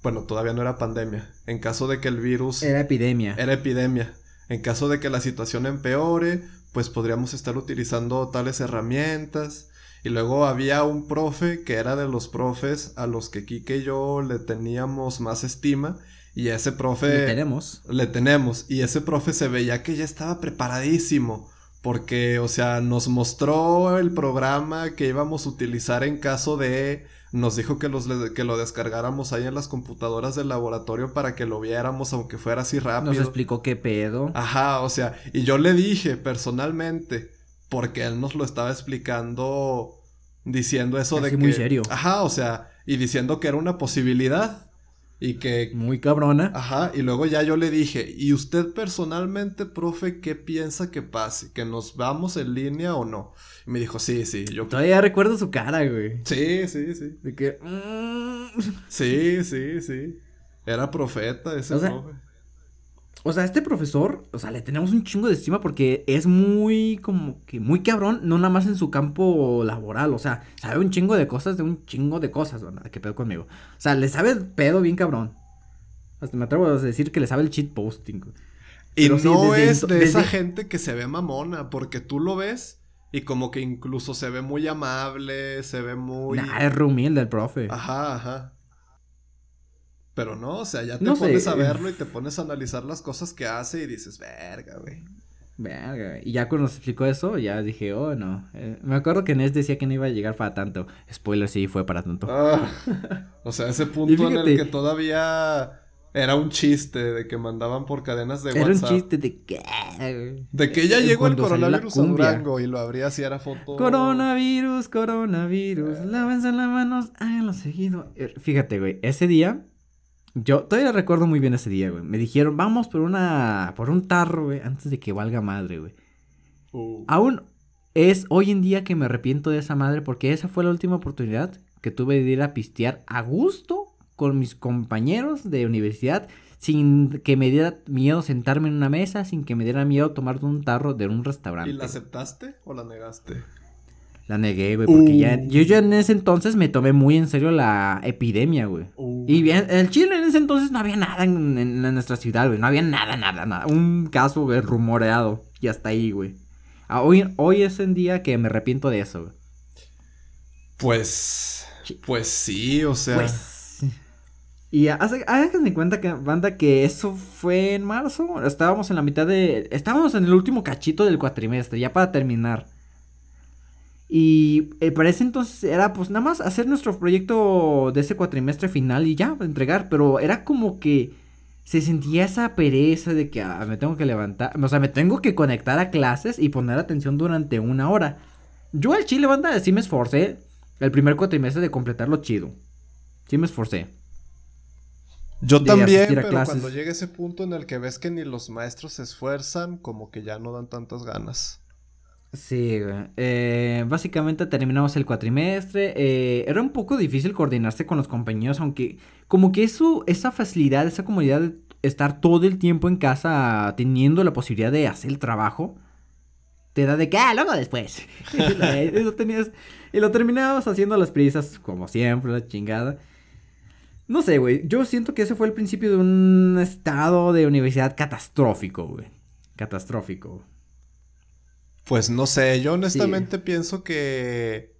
bueno, todavía no era pandemia, en caso de que el virus... Era epidemia. Era epidemia. En caso de que la situación empeore, pues podríamos estar utilizando tales herramientas. Y luego había un profe que era de los profes a los que Kike y yo le teníamos más estima. Y ese profe... Le tenemos. Le tenemos. Y ese profe se veía que ya estaba preparadísimo. Porque, o sea, nos mostró el programa que íbamos a utilizar en caso de nos dijo que, los, que lo descargáramos ahí en las computadoras del laboratorio para que lo viéramos, aunque fuera así rápido. Nos explicó qué pedo. Ajá, o sea, y yo le dije personalmente, porque él nos lo estaba explicando diciendo eso de que... muy serio. Ajá, o sea, y diciendo que era una posibilidad. Y que... Muy cabrona. Ajá, y luego ya yo le dije, ¿y usted personalmente, profe, qué piensa que pase? ¿Que nos vamos en línea o no? Y me dijo, sí, sí, yo... Todavía recuerdo su cara, güey. Sí, sí, sí. De que... Mm". Sí, sí, sí. Era profeta ese profe. O sea, este profesor, o sea, le tenemos un chingo de estima porque es muy, como que muy cabrón, no nada más en su campo laboral, o sea, sabe un chingo de cosas de un chingo de cosas, ¿verdad? ¿Qué pedo conmigo? O sea, le sabe el pedo bien cabrón. Hasta me atrevo a decir que le sabe el cheat posting. Y no es de esa gente que se ve mamona, porque tú lo ves y como que incluso se ve muy amable, se ve muy... Nah, es humilde el profe. Ajá, ajá. Pero no, o sea, ya te pones a verlo y te pones a analizar las cosas que hace y dices, verga, güey. Verga, Y ya cuando nos explicó eso, ya dije, oh, no. Eh, me acuerdo que Ness decía que no iba a llegar para tanto. Spoiler, sí, fue para tanto. Ah, (laughs) o sea, ese punto en el que todavía era un chiste de que mandaban por cadenas de WhatsApp. Era un chiste de que... De que ya eh, llegó el coronavirus a Durango y lo abría si era foto. Coronavirus, coronavirus, lávense las manos, háganlo seguido. Eh, fíjate, güey, ese día yo todavía recuerdo muy bien ese día, güey. Me dijeron, vamos por una. por un tarro, güey, antes de que valga madre, güey. Uh. Aún es hoy en día que me arrepiento de esa madre porque esa fue la última oportunidad que tuve de ir a pistear a gusto con mis compañeros de universidad sin que me diera miedo sentarme en una mesa, sin que me diera miedo tomar un tarro de un restaurante. ¿Y la aceptaste o la negaste? La negué, güey, porque ya, uh. yo ya en ese entonces me tomé muy en serio la epidemia, güey. Uh. Y bien, en el Chile en ese entonces no había nada en, nuestra ciudad, güey. No había nada, nada, nada. Un caso, güey, rumoreado. Y hasta ahí, güey. Ah, hoy, hoy es el día que me arrepiento de eso, güey. Pues. Pues sí, o sea. Pues. Y háganse cuenta que, banda, que eso fue en marzo. Estábamos en la mitad de. Estábamos en el último cachito del cuatrimestre, ya para terminar. Y eh, para ese entonces era pues nada más hacer nuestro proyecto de ese cuatrimestre final y ya, entregar. Pero era como que se sentía esa pereza de que ah, me tengo que levantar, o sea, me tengo que conectar a clases y poner atención durante una hora. Yo al chile, banda, sí me esforcé el primer cuatrimestre de completarlo chido. Sí me esforcé. Yo también, pero cuando llega ese punto en el que ves que ni los maestros se esfuerzan, como que ya no dan tantas ganas. Sí, eh, básicamente terminamos el cuatrimestre. Eh, era un poco difícil coordinarse con los compañeros, aunque como que eso, esa facilidad, esa comodidad de estar todo el tiempo en casa teniendo la posibilidad de hacer el trabajo, te da de que, ah, luego después. (laughs) y, lo tenías, y lo terminabas haciendo a las prisas, como siempre, la chingada. No sé, güey. Yo siento que ese fue el principio de un estado de universidad catastrófico, güey. Catastrófico. Pues no sé, yo honestamente pienso que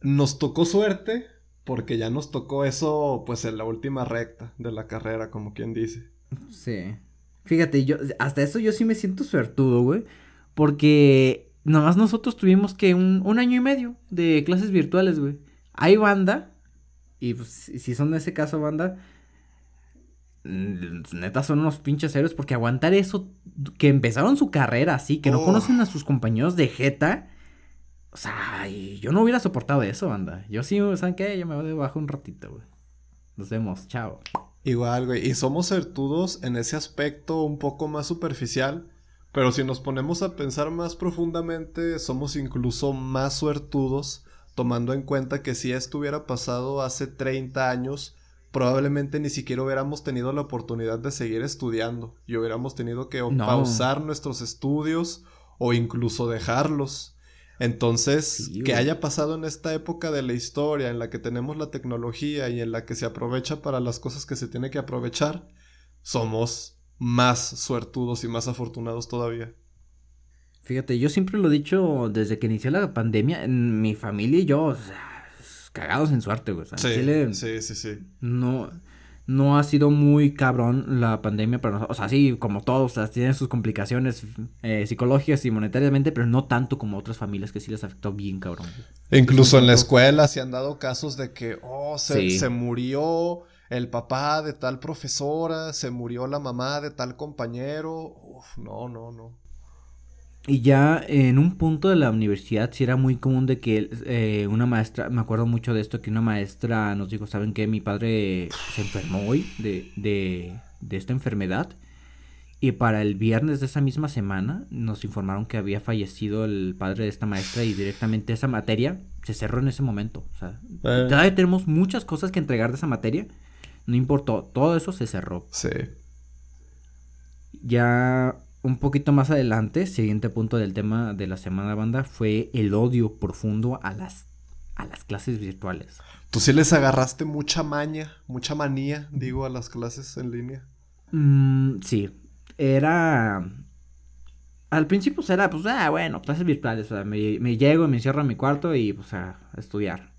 nos tocó suerte porque ya nos tocó eso pues en la última recta de la carrera, como quien dice. Sí. Fíjate, yo hasta eso yo sí me siento suertudo, güey, porque nomás nosotros tuvimos que un, un año y medio de clases virtuales, güey. Hay banda, y pues si son de ese caso banda, neta son unos pinches héroes porque aguantar eso, que empezaron su carrera así, que no conocen a sus compañeros de Jeta. O sea, yo no hubiera soportado eso, anda. Yo sí, ¿saben qué? Yo me voy debajo un ratito, güey. Nos vemos, chao. Igual, güey. Y somos certudos en ese aspecto un poco más superficial. Pero si nos ponemos a pensar más profundamente, somos incluso más suertudos, tomando en cuenta que si esto hubiera pasado hace 30 años, probablemente ni siquiera hubiéramos tenido la oportunidad de seguir estudiando y hubiéramos tenido que pausar nuestros estudios o incluso dejarlos. Entonces, que haya pasado en esta época de la historia en la que tenemos la tecnología y en la que se aprovecha para las cosas que se tiene que aprovechar, somos más suertudos y más afortunados todavía. Fíjate, yo siempre lo he dicho desde que inició la pandemia, en mi familia y yo, cagados en suerte, güey. sí, sí, sí, sí. No, no ha sido muy cabrón la pandemia para nosotros. O sea, sí, como todos, o sea, tienen sus complicaciones eh, psicológicas y monetariamente, pero no tanto como otras familias que sí les afectó bien, cabrón. incluso en la escuela se han dado casos de que, oh, se, se murió el papá de tal profesora, se murió la mamá de tal compañero. Uf, no, no, no. Y ya en un punto de la universidad sí era muy común de que eh, una maestra, me acuerdo mucho de esto, que una maestra nos dijo, ¿saben qué? Mi padre se enfermó hoy de, de, de esta enfermedad. Y para el viernes de esa misma semana nos informaron que había fallecido el padre de esta maestra y directamente esa materia se cerró en ese momento. O sea, Eh. todavía tenemos muchas cosas que entregar de esa materia. No importó, todo eso se cerró. Sí. Ya un poquito más adelante, siguiente punto del tema de la semana banda fue el odio profundo a las a las clases virtuales. Tú sí les agarraste mucha maña, mucha manía, digo, a las clases en línea. Mm, sí, era al principio pues, era pues ah bueno, clases virtuales, o sea, me, me llego, me encierro en mi cuarto y pues a, a estudiar.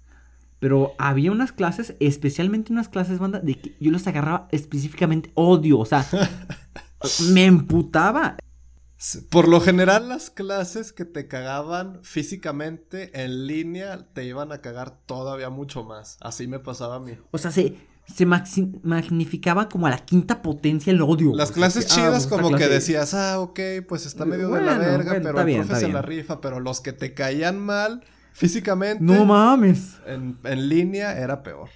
Pero había unas clases, especialmente unas clases banda de que yo les agarraba específicamente odio, o sea, (laughs) me emputaba. Por lo general, las clases que te cagaban físicamente en línea te iban a cagar todavía mucho más. Así me pasaba a mí. O sea, se, se magnificaba como a la quinta potencia el odio. Las o sea, clases que, ah, chidas como que decías, ah, ok, pues está medio de la verga, bueno, pero el bien, profe se la rifa, pero los que te caían mal físicamente No mames. en, en línea era peor.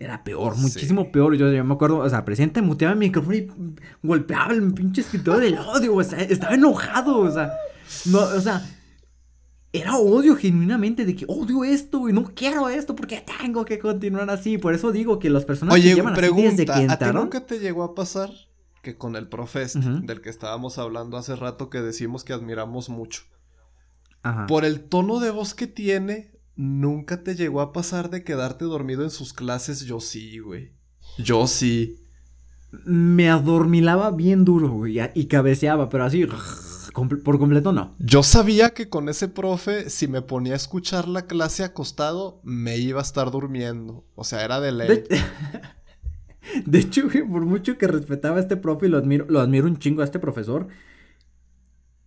Era peor, Sí. muchísimo peor. Yo, yo me acuerdo, o sea, presidente muteaba el micrófono y golpeaba el pinche escritorio del odio, o sea, estaba enojado, o sea, no, o sea, era odio genuinamente de que odio esto y no quiero esto porque tengo que continuar así. Por eso digo que las personas que Oye, llevan así pregunta, desde que ¿a ti entraron. nunca te llegó a pasar que con el profe este, Ujú. del que estábamos hablando hace rato que decimos que admiramos mucho? Ajá. Por el tono de voz que tiene, nunca te llegó a pasar de quedarte dormido en sus clases. Yo sí, güey. Yo sí. Me adormilaba bien duro, güey, y- cabeceaba, pero así, por completo no. Yo sabía que con ese profe, si me ponía a escuchar la clase acostado, me iba a estar durmiendo. O sea, era de ley. De, (laughs) de hecho, güey, por mucho que respetaba a este profe y lo admiro, lo admiro un chingo a este profesor.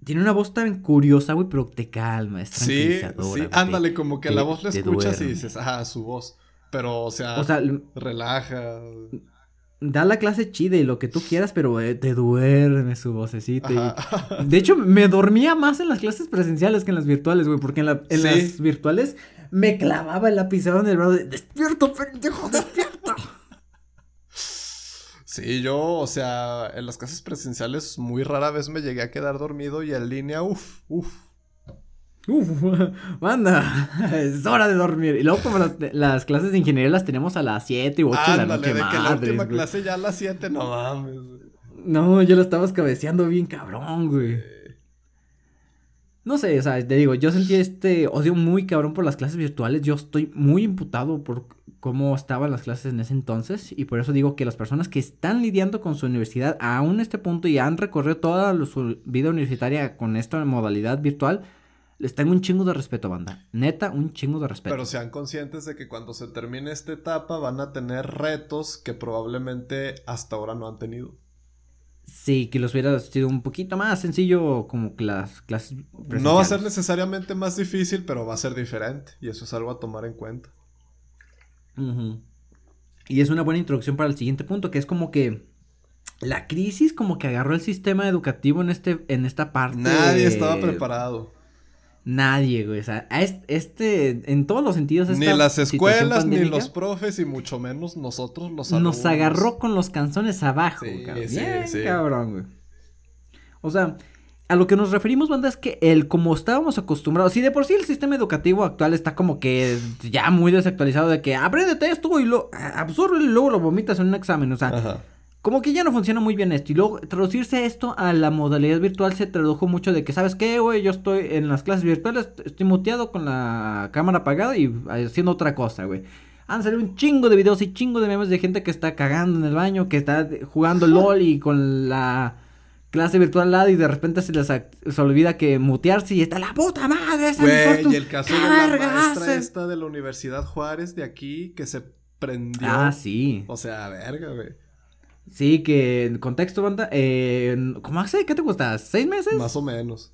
Tiene una voz tan curiosa, güey, pero te calma, es Sí, tranquilizadora. sí, te- ándale, como que te- la voz la escuchas y dices, ah, su voz. Pero, o sea, O sea, relaja. da la clase chida y lo que tú quieras, pero eh, te duerme su vocecita. y-. (laughs) De hecho, me dormía más en las clases presenciales que en las virtuales, güey, porque en, la- en Sí. las virtuales me clavaba el lapicero en el brazo de, ¡Despierto, pendejo, despierta! Sí, yo, o sea, en las clases presenciales muy rara vez me llegué a quedar dormido y en línea, uff, uff. Uf, manda, (laughs) (laughs) es hora de dormir. Y luego como las, las clases de ingeniería las tenemos a las 7 u 8 de la noche, de que la última güey. clase ya a las 7, no mames. No, yo lo estabas cabeceando bien cabrón, güey. No sé, o sea, te digo, yo sentí este odio muy cabrón por las clases virtuales. Yo estoy muy imputado por cómo estaban las clases en ese entonces. Y por eso digo que las personas que están lidiando con su universidad aún este punto y han recorrido toda su vida universitaria con esta modalidad virtual, les tengo un chingo de respeto, banda. Neta, un chingo de respeto. Pero sean conscientes de que cuando se termine esta etapa van a tener retos que probablemente hasta ahora no han tenido. Sí, que los hubiera sido un poquito más sencillo como que las clases No va a ser necesariamente más difícil, pero va a ser diferente. Y eso es algo a tomar en cuenta. Y es una buena introducción para el siguiente punto, que es como que la crisis como que agarró el sistema educativo en este en esta parte. Nadie estaba preparado. Nadie, güey. O sea, a est- este, en todos los sentidos. Ni esta las situación escuelas, ni los profes, y mucho menos nosotros los alumnos. Nos agarró con los canzones abajo, Sí, cabrón. sí, Bien, sí. cabrón, güey. O sea, a lo que nos referimos, banda, es que el como estábamos acostumbrados, si de por sí el sistema educativo actual está como que ya muy desactualizado de que apréndete esto y lo absorbe y luego lo vomitas en un examen, o sea, Ajá. Como que ya no funciona muy bien esto. Y luego traducirse esto a la modalidad virtual se tradujo mucho de que, ¿sabes qué, güey? Yo estoy en las clases virtuales, estoy muteado con la cámara apagada y haciendo otra cosa, güey. Han salido un chingo de videos y chingo de memes de gente que está cagando en el baño, que está jugando (laughs) LOL y con la clase virtual al lado y de repente se les se olvida que mutearse y está la puta madre. esa Güey, y el caso de ¿qué la maestra esta de la Universidad Juárez de aquí que se prendió. Ah, sí. O sea, verga, güey. Sí, que en contexto, banda, eh, ¿cómo hace? ¿Qué te gusta? ¿Seis meses? Más o menos.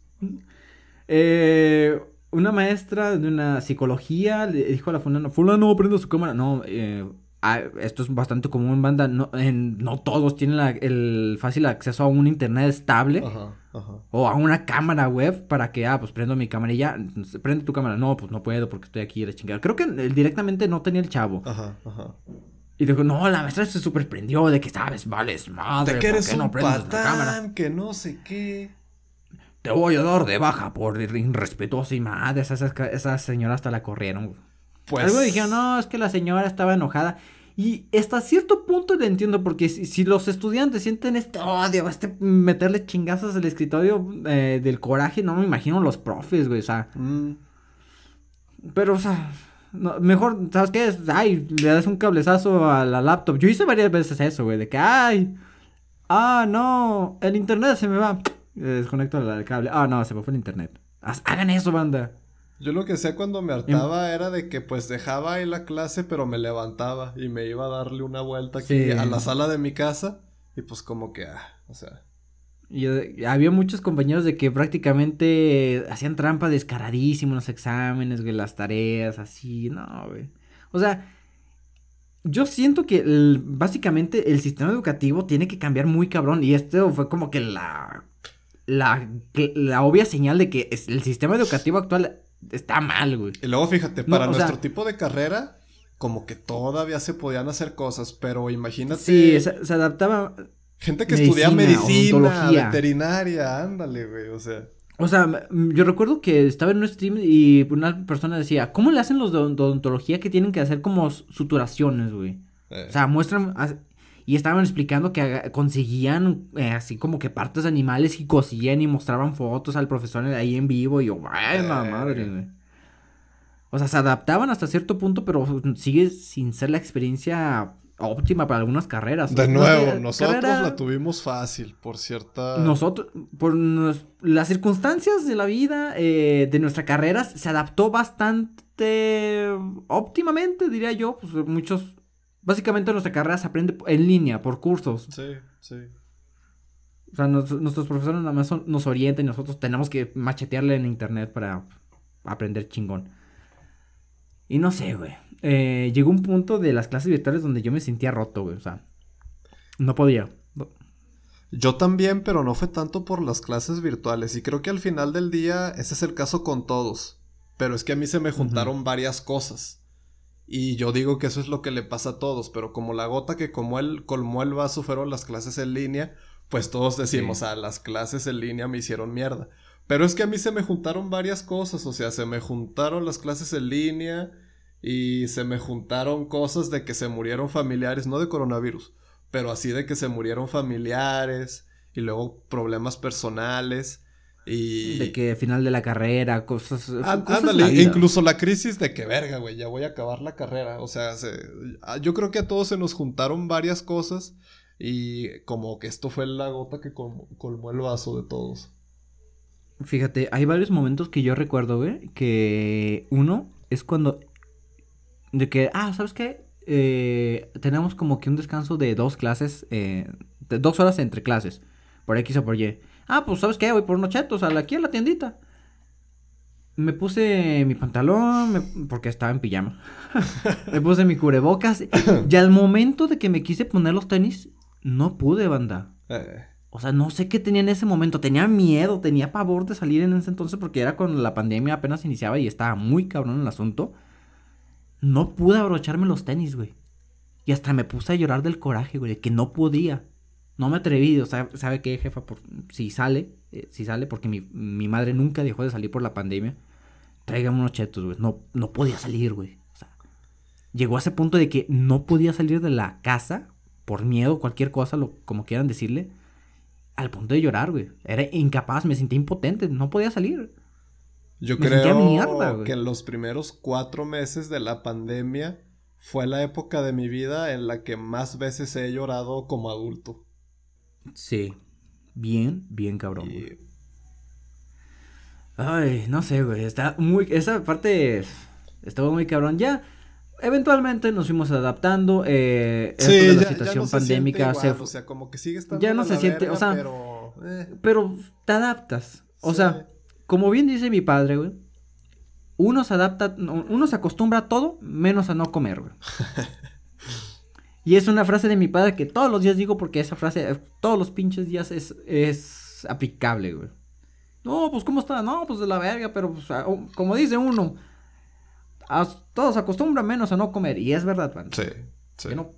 Eh, una maestra de una psicología le dijo a la fulana, fulano, prende su cámara. No, eh, ah, esto es bastante común en banda, no, en, no todos tienen el fácil acceso a un internet estable ajá, ajá. o a una cámara web para que, ah, pues prendo mi cámara y ya, prende tu cámara, no, pues no puedo porque estoy aquí de chingada. Creo que directamente no tenía el chavo. Ajá, ajá. Y dijo, no, la maestra se sorprendió de que, sabes, vales madre, de que eres un no patán, que no sé qué. Te voy a dar de baja por irrespetuoso y madre, esa, esa señora hasta la corrieron. Pues... Algo dijeron, no, es que la señora estaba enojada. Y hasta cierto punto le entiendo, porque si, los estudiantes sienten este odio, este meterle chingazos al escritorio eh, del coraje, no me imagino los profes, güey, o sea. Mm. Pero, o sea, mejor, ¿sabes qué? Ay, le das un cablezazo a la laptop. Yo hice varias veces eso, güey, de que, ay, ah, no, el internet se me va. Desconecto el cable. Ah, no, se me fue el internet. Hagan eso, banda. Yo lo que sé cuando me hartaba era de que pues dejaba ahí la clase, pero me levantaba y me iba a darle una vuelta aquí a la sala de mi casa. Y pues como que, ah, o sea. Y eh, había muchos compañeros de que prácticamente hacían trampa descaradísimo en los exámenes, güey, las tareas, así, no, güey. O sea, yo siento que básicamente el sistema educativo tiene que cambiar muy cabrón. Y esto fue como que la, la, la obvia señal de que el sistema educativo actual está mal, güey. Y luego fíjate, para nuestro tipo de carrera, como que todavía se podían hacer cosas, pero imagínate. Sí, se, adaptaba. Gente que estudia medicina, veterinaria, ándale, güey, o sea. O sea, yo recuerdo que estaba en un stream y una persona decía, ¿cómo le hacen los de odontología que tienen que hacer como suturaciones, güey? Eh. O sea, muestran, y estaban explicando que conseguían eh, así como que partes de animales y cosían y mostraban fotos al profesor ahí en vivo. Y yo, ay, la madre, güey. O sea, se adaptaban hasta cierto punto, pero sigue sin ser la experiencia óptima para algunas carreras. De nuevo, nosotros la tuvimos fácil, por cierta... Nosotros, por las circunstancias de la vida, eh, de nuestra carrera, se adaptó bastante óptimamente, diría yo. Pues muchos Básicamente nuestra carrera se aprende en línea, por cursos. Sí, sí. O sea, nuestros profesores nada más nos orientan y nosotros tenemos que machetearle en internet para aprender chingón. Y no sé, güey. Eh, llegó un punto de las clases virtuales donde yo me sentía roto, güey. O sea, no podía. Yo también, pero no fue tanto por las clases virtuales. Y creo que al final del día ese es el caso con todos. Pero es que a mí se me juntaron varias cosas. Y yo digo que eso es lo que le pasa a todos, pero como la gota que como él colmó el vaso fueron las clases en línea, pues todos decimos, ah, las clases en línea me hicieron mierda. Pero es que a mí se me juntaron varias cosas, o sea, se me juntaron las clases en línea y se me juntaron cosas de que se murieron familiares, no de coronavirus, pero así de que se murieron familiares y luego problemas personales y... De que final de la carrera, cosas... ándale, incluso la crisis de que verga, güey, ya voy a acabar la carrera. O sea, ah, yo creo que a todos se nos juntaron varias cosas y como que esto fue la gota que colmó el vaso de todos. Fíjate, hay varios momentos que yo recuerdo, güey, que uno es cuando... De que, ah, ¿sabes qué? Eh, tenemos como que un descanso de dos clases, eh, de dos horas entre clases, por X o por Y. Ah, pues ¿sabes qué? Voy por unos chetos aquí a la tiendita. Me puse mi pantalón, porque estaba en pijama. (laughs) me puse mi cubrebocas. y al momento de que me quise poner los tenis, no pude, banda. Eh. O sea, no sé qué tenía en ese momento. Tenía miedo, tenía pavor de salir en ese entonces porque era cuando la pandemia apenas iniciaba y estaba muy cabrón el asunto. No pude abrocharme los tenis, güey. Y hasta me puse a llorar del coraje, güey, de que no podía. No me atreví, o sea, ¿sabe qué, jefa? Por, si sale, eh, si sale, porque mi, madre nunca dejó de salir por la pandemia, tráigame unos chetos, güey. No, no podía salir, güey. O sea, llegó a ese punto de que no podía salir de la casa por miedo, cualquier cosa, lo, como quieran decirle, al punto de llorar, güey. Era incapaz, me sentía impotente, no podía salir. Yo creo que en los primeros cuatro meses de la pandemia fue la época de mi vida en la que más veces he llorado como adulto. Sí. Bien, bien cabrón. Ay, no sé, güey. Está muy. Esa parte estaba muy cabrón. Ya. Eventualmente nos fuimos adaptando. Eh, sí, de la situación pandémica. se... O sea, como que sigue estando. Ya no se siente. o sea. Pero, eh. pero te adaptas. O sea, como bien dice mi padre, güey. Uno se adapta. Uno se acostumbra a todo menos a no comer, güey. (laughs) Y es una frase de mi padre que todos los días digo porque esa frase todos los pinches días es, es aplicable, güey. No, pues ¿cómo está? No, pues de la verga, pero pues, como dice uno, todos acostumbran menos a no comer. Y es verdad, man. Sí, sí. no,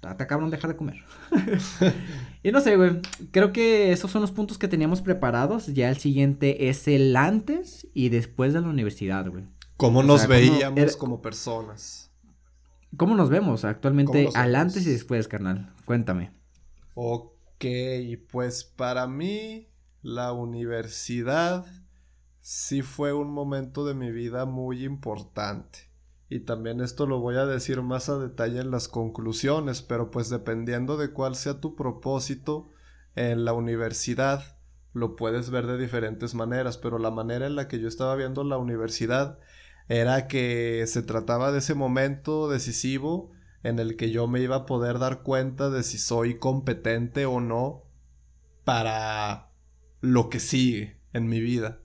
te acabaron de dejar de comer. (laughs) y no sé, güey. Creo que esos son los puntos que teníamos preparados. Ya el siguiente es el antes y después de la universidad, güey. ¿Cómo nos veíamos como personas? ¿Cómo nos vemos actualmente al antes y después, carnal? Cuéntame. Ok, pues para mí la universidad sí fue un momento de mi vida muy importante. Y también esto lo voy a decir más a detalle en las conclusiones, pero pues dependiendo de cuál sea tu propósito en la universidad, lo puedes ver de diferentes maneras, pero la manera en la que yo estaba viendo la universidad era que se trataba de ese momento decisivo en el que yo me iba a poder dar cuenta de si soy competente o no para lo que sigue en mi vida.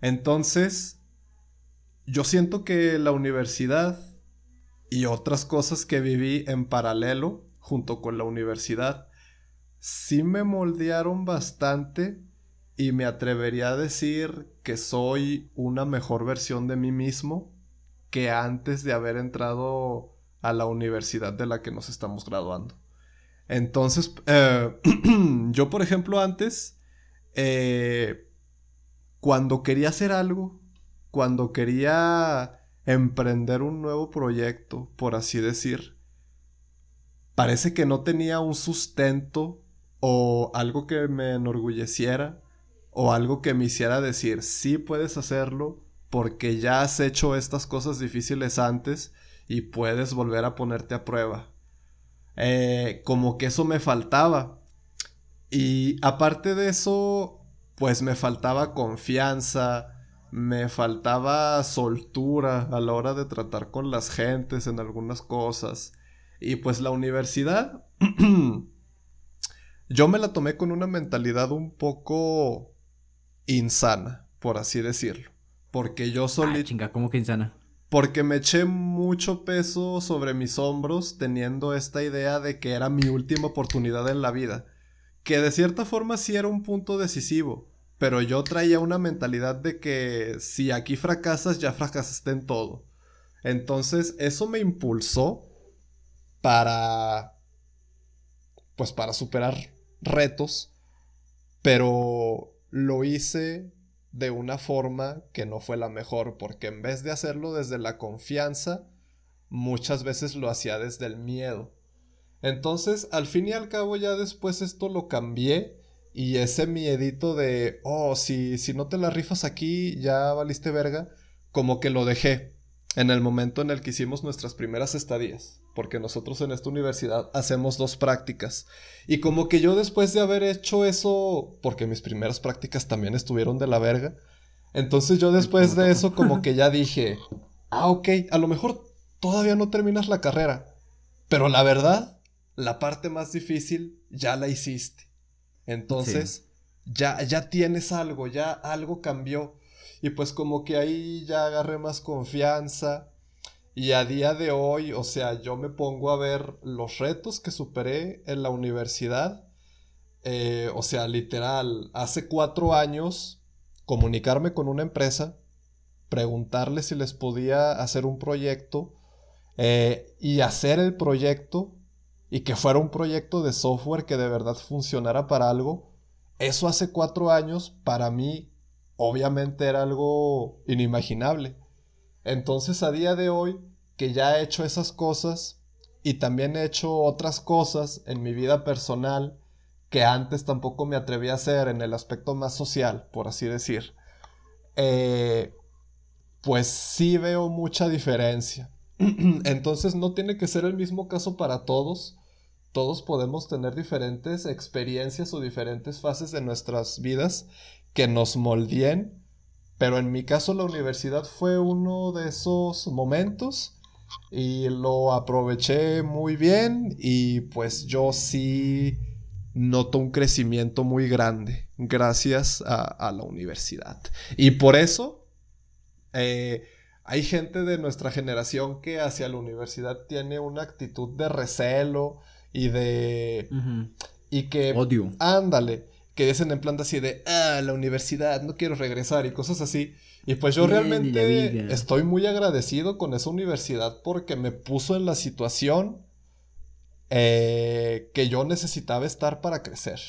Entonces, yo siento que la universidad y otras cosas que viví en paralelo junto con la universidad sí me moldearon bastante y me atrevería a decir que soy una mejor versión de mí mismo que antes de haber entrado a la universidad de la que nos estamos graduando. Entonces, eh, (clears throat) yo por ejemplo antes, eh, cuando quería hacer algo, cuando quería emprender un nuevo proyecto, por así decir, parece que no tenía un sustento o algo que me enorgulleciera o algo que me hiciera decir, sí puedes hacerlo porque ya has hecho estas cosas difíciles antes y puedes volver a ponerte a prueba. Eh, como que eso me faltaba. Y aparte de eso, pues me faltaba confianza, me faltaba soltura a la hora de tratar con las gentes en algunas cosas. Y pues la universidad, (clears throat) yo me la tomé con una mentalidad un poco insana, por así decirlo. Porque yo. Ah, chinga, ¿cómo que insana? Porque me eché mucho peso sobre mis hombros teniendo esta idea de que era mi última oportunidad en la vida. Que de cierta forma sí era un punto decisivo. Pero yo traía una mentalidad de que si aquí fracasas, ya fracasaste en todo. Entonces eso me impulsó para... Pues para superar retos. Pero lo hice de una forma que no fue la mejor, porque en vez de hacerlo desde la confianza, muchas veces lo hacía desde el miedo. Entonces, al fin y al cabo, ya después esto lo cambié y ese miedito de, oh, si, si no te la rifas aquí, ya valiste verga, como que lo dejé en el momento en el que hicimos nuestras primeras estadías, porque nosotros en esta universidad hacemos dos prácticas. Y como que yo después de haber hecho eso, porque mis primeras prácticas también estuvieron de la verga, entonces yo después de eso como que ya dije, ah, ok, a lo mejor todavía no terminas la carrera, pero la verdad, la parte más difícil ya la hiciste. Entonces, ya, ya tienes algo, ya algo cambió. Y pues como que ahí ya agarré más confianza. Y a día de hoy, o sea, yo me pongo a ver los retos que superé en la universidad. Eh, o sea, literal, hace cuatro años, comunicarme con una empresa, preguntarle si les podía hacer un proyecto eh, y hacer el proyecto y que fuera un proyecto de software que de verdad funcionara para algo. Eso hace cuatro años para mí obviamente era algo inimaginable. Entonces a día de hoy, que ya he hecho esas cosas y también he hecho otras cosas en mi vida personal que antes tampoco me atreví a hacer en el aspecto más social, por así decir, eh, pues sí veo mucha diferencia. (clears throat) Entonces no tiene que ser el mismo caso para todos. Todos podemos tener diferentes experiencias o diferentes fases de nuestras vidas que nos moldeen, pero en mi caso la universidad fue uno de esos momentos y lo aproveché muy bien y pues yo sí noto un crecimiento muy grande gracias a, la universidad. Y por eso, eh, hay gente de nuestra generación que hacia la universidad tiene una actitud de recelo y de... Y que... Odio. Ándale. Que dicen en plan así de, ah, la universidad, no quiero regresar y cosas así. Y pues yo realmente estoy muy agradecido con esa universidad porque me puso en la situación eh, que yo necesitaba estar para crecer.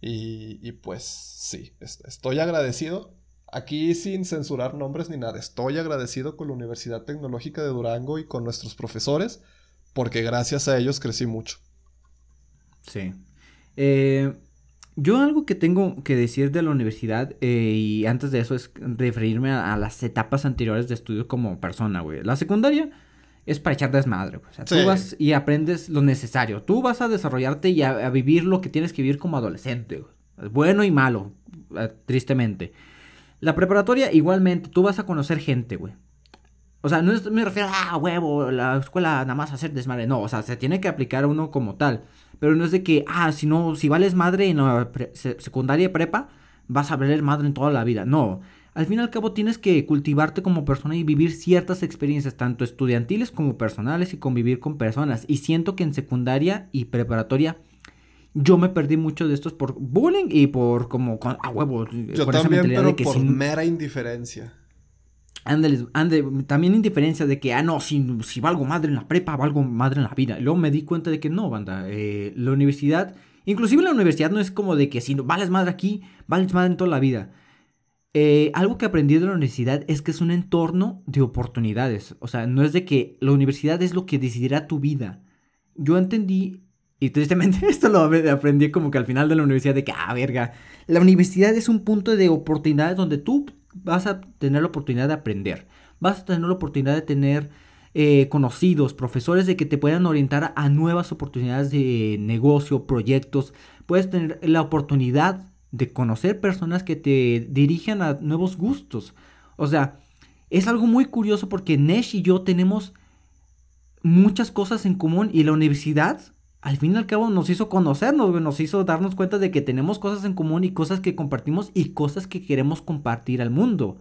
Y, y pues sí, estoy agradecido Aquí sin censurar nombres ni nada, estoy agradecido con la Universidad Tecnológica de Durango y con nuestros profesores, porque gracias a ellos crecí mucho. Sí. Eh, yo algo que tengo que decir de la universidad, eh, y antes de eso es referirme a, las etapas anteriores de estudio como persona, güey. La secundaria es para echar desmadre, güey. O sea, tú vas y aprendes lo necesario. Tú vas a desarrollarte y a, vivir lo que tienes que vivir como adolescente, güey. Bueno y malo, eh, tristemente. La preparatoria, igualmente, tú vas a conocer gente, güey. O sea, no me refiero a, ah, huevo, la escuela nada más hacer desmadre. No, o sea, se tiene que aplicar a uno como tal. Pero no es de que, ah, si no, si vales madre en la secundaria y prepa, vas a valer madre en toda la vida. No. Al fin y al cabo tienes que cultivarte como persona y vivir ciertas experiencias, tanto estudiantiles como personales, y convivir con personas. Y siento que en secundaria y preparatoria yo me perdí mucho de estos por bullying y por como con, a huevo. Yo también, pero por mera indiferencia. Ándale, también indiferencia de que, ah, no, si, si valgo madre en la prepa, valgo madre en la vida. Luego me di cuenta de que no, banda. Eh, la universidad, inclusive la universidad no es como de que si vales madre aquí, vales madre en toda la vida. Eh, algo que aprendí de la universidad es que es un entorno de oportunidades. O sea, no es de que la universidad es lo que decidirá tu vida. Yo entendí y tristemente (laughs) esto lo aprendí como que al final de la universidad de que, ah, verga, la universidad es un punto de oportunidades donde tú vas a tener la oportunidad de aprender. Vas a tener la oportunidad de tener eh, conocidos, profesores de que te puedan orientar a nuevas oportunidades de negocio, proyectos. Puedes tener la oportunidad de conocer personas que te dirijan a nuevos gustos. O sea, es algo muy curioso porque Nesh y yo tenemos muchas cosas en común y la universidad al fin y al cabo nos hizo conocernos, nos hizo darnos cuenta de que tenemos cosas en común y cosas que compartimos y cosas que queremos compartir al mundo.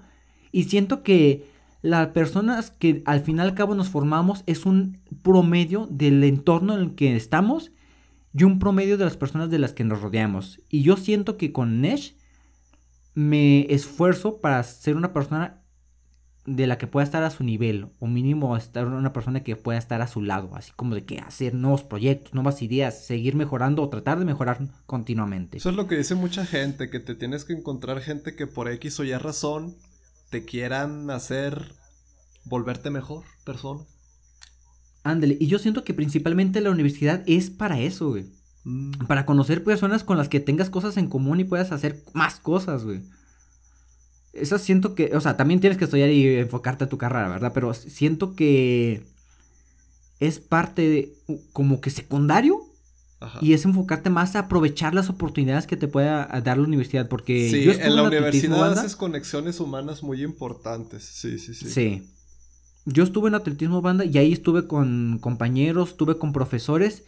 Y siento que las personas que al fin y al cabo nos formamos es un promedio del entorno en el que estamos y un promedio de las personas de las que nos rodeamos. Y yo siento que con Nesh me esfuerzo para ser una persona de la que pueda estar a su nivel, o mínimo estar una persona que pueda estar a su lado, así como de que hacer nuevos proyectos, nuevas ideas, seguir mejorando o tratar de mejorar continuamente. Eso es lo que dice mucha gente, que te tienes que encontrar gente que por X o Y razón te quieran hacer volverte mejor persona. Ándale, y yo siento que principalmente la universidad es para eso, güey. Mm. Para conocer personas con las que tengas cosas en común y puedas hacer más cosas, güey. Eso siento que, o sea, también tienes que estudiar y enfocarte a tu carrera, ¿verdad? Pero siento que es parte de, como que secundario y es enfocarte más a aprovechar las oportunidades que te pueda dar la universidad. Porque sí, yo en la universidad haces conexiones humanas muy importantes. Sí, sí, sí. Sí. Yo estuve en atletismo banda y ahí estuve con compañeros, estuve con profesores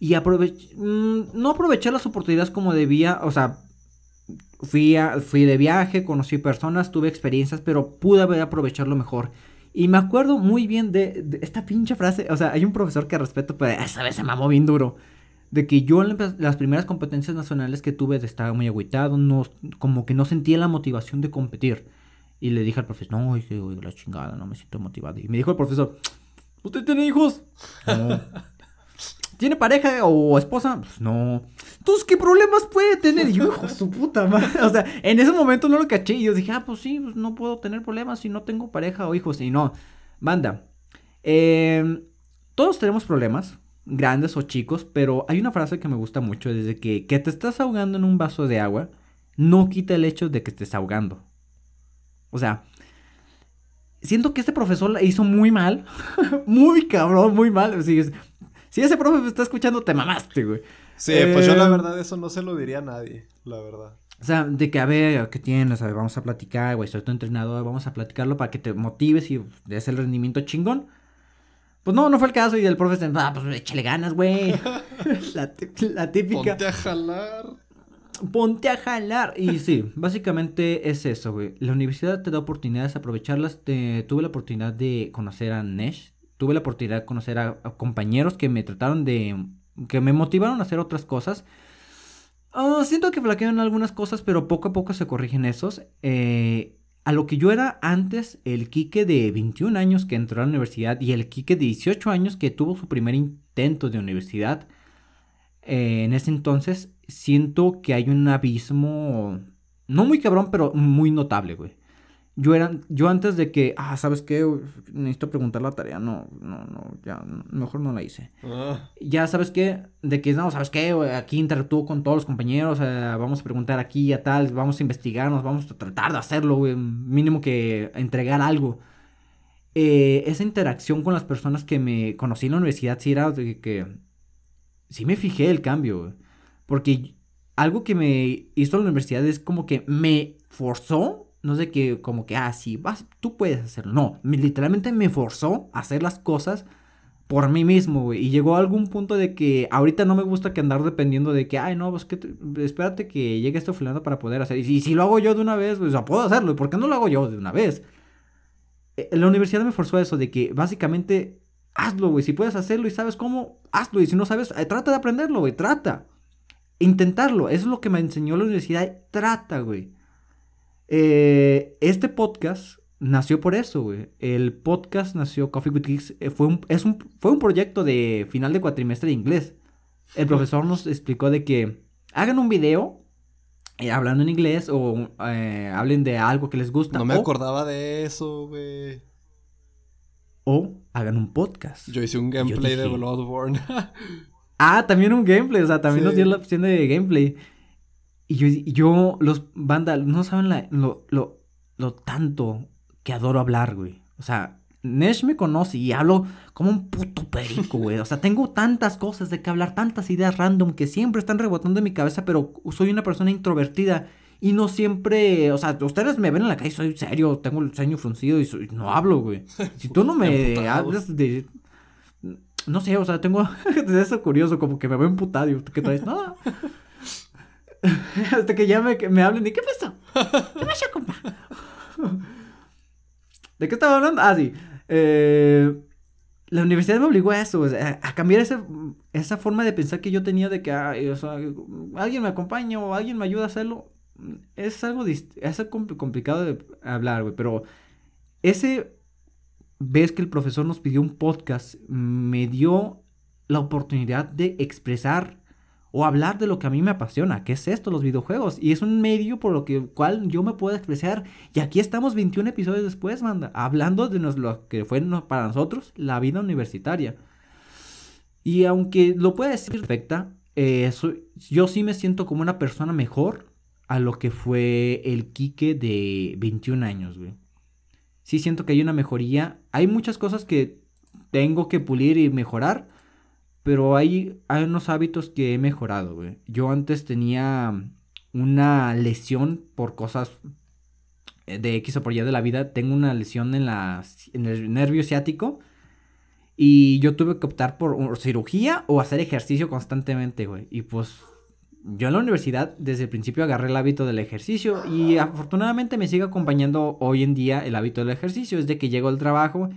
y aproveché, mm, no aproveché las oportunidades como debía, o sea, Fui, fui de viaje, conocí personas, tuve experiencias, pero pude haber aprovecharlo mejor. Y me acuerdo muy bien de, esta pinche frase. O sea, hay un profesor que respeto, pero esa vez se mamó bien duro. De que yo en las primeras competencias nacionales que tuve estaba muy agüitado, no, como que no sentía la motivación de competir. Y le dije al profesor, no, dije, la chingada, no me siento motivado. Y me dijo el profesor, ¿usted tiene hijos? (laughs) No. ¿Tiene pareja o esposa? Pues no. Entonces, ¿qué problemas puede tener? Y yo, hijo, su puta madre. (laughs) O sea, en ese momento no lo caché. Y yo dije, ah, pues sí, pues no puedo tener problemas si no tengo pareja o hijos. Y no. Banda. Em, todos tenemos problemas, grandes o chicos, pero hay una frase que me gusta mucho. Desde que, que te estás ahogando en un vaso de agua, no quita el hecho de que estés ahogando. O sea, siento que este profesor la hizo muy mal. (laughs) muy cabrón, muy mal. Si ese profe me está escuchando, te mamaste, güey. Sí, pues yo la eh, verdad eso no se lo diría a nadie, la verdad. O sea, de que a ver, ¿qué tienes? A ver, vamos a platicar, güey, soy tu entrenador, vamos a platicarlo para que te motives y des el rendimiento chingón. Pues no, no fue el caso y el profe ah, pues échale ganas, güey. (laughs) (laughs) la, típica. Ponte a jalar. Ponte a jalar. Y sí, básicamente es eso, güey. La universidad te da oportunidades, aprovecharlas. tuve la oportunidad de conocer a Nesh. Tuve la oportunidad de conocer a, compañeros que me trataron de... que me motivaron a hacer otras cosas. Ah, siento que flaquean algunas cosas, pero poco a poco se corrigen esos. Eh, a lo que yo era antes, el Quique de 21 años que entró a la universidad y el Quique de 18 años que tuvo su primer intento de universidad. Eh, en ese entonces siento que hay un abismo, no muy cabrón, pero muy notable, güey. Yo era, yo antes de que, ah, ¿sabes qué? Necesito preguntar la tarea. No, no, no, ya, mejor no la hice. Ah. Ya, ¿sabes qué? De que, no, ¿sabes qué? Aquí interactúo con todos los compañeros, vamos a preguntar aquí a tal, vamos a investigarnos, vamos a tratar de hacerlo, güey. Mínimo que entregar algo. Eh, esa interacción con las personas que me conocí en la universidad sí era de que, sí me fijé el cambio, güey. Porque algo que me hizo la universidad es como que me forzó, no sé qué, como que, ah, sí, vas, tú puedes hacerlo. No, literalmente me forzó a hacer las cosas por mí mismo, güey. Y llegó a algún punto de que ahorita no me gusta que andar dependiendo de que, ay, no, pues que espérate que llegue esto fulano para poder hacer. Y si, lo hago yo de una vez, pues, puedo hacerlo. ¿Y por qué no lo hago yo de una vez? Eh, la universidad me forzó a eso, de que básicamente hazlo, güey. Si puedes hacerlo y sabes cómo, hazlo. Y si no sabes, eh, trata de aprenderlo, güey. Trata intentarlo. Eso es lo que me enseñó la universidad. Trata, güey. Eh, este podcast nació por eso, güey. El podcast nació Coffee with Geeks. Eh, fue, un, es un, fue un proyecto de final de cuatrimestre de inglés. El profesor nos explicó de que hagan un video eh, hablando en inglés o hablen de algo que les gusta. No me acordaba de eso, güey. O hagan un podcast. Yo hice un gameplay de Bloodborne. (laughs) Ah, también un gameplay, o sea, también nos dio la opción de gameplay. Y yo, yo los bandas, no saben lo, lo, lo tanto que adoro hablar, güey. O sea, Nesh me conoce y hablo como un puto perico, güey. O sea, tengo tantas cosas de que hablar, tantas ideas random que siempre están rebotando en mi cabeza, pero soy una persona introvertida y no siempre, o sea, ustedes me ven en la calle, soy serio, tengo el ceño fruncido y no hablo, güey. Si tú no me hablas de no sé, o sea, tengo (laughs) eso curioso, como que me veo emputado y ¿qué traes? No. (laughs) Hasta que ya me, me hablen y ¿qué pasó? ¿Qué pasó, compa? (laughs) ¿De qué estaba hablando? Ah, sí. Eh, la universidad me obligó a eso, a cambiar esa, forma de pensar que yo tenía de que o sea, alguien me acompaña o alguien me ayuda a hacerlo. Es algo, es algo complicado de hablar, güey, pero ese ves que el profesor nos pidió un podcast, me dio la oportunidad de expresar o hablar de lo que a mí me apasiona, que es esto, los videojuegos. Y es un medio por lo que, cual yo me puedo expresar. Y aquí estamos 21 episodios después, manda, hablando de lo que fue para nosotros la vida universitaria. Y aunque lo pueda decir perfecta, eh, yo sí me siento como una persona mejor a lo que fue el Quique de 21 años, güey sí siento que hay una mejoría. Hay muchas cosas que tengo que pulir y mejorar, pero hay, hay unos hábitos que he mejorado, güey. Yo antes tenía una lesión por cosas de X o por Y de la vida. Tengo una lesión en, la, en el nervio ciático. Y yo tuve que optar por cirugía o hacer ejercicio constantemente, güey. Y pues yo en la universidad desde el principio agarré el hábito del ejercicio y afortunadamente me sigue acompañando hoy en día el hábito del ejercicio. Es de que llego al trabajo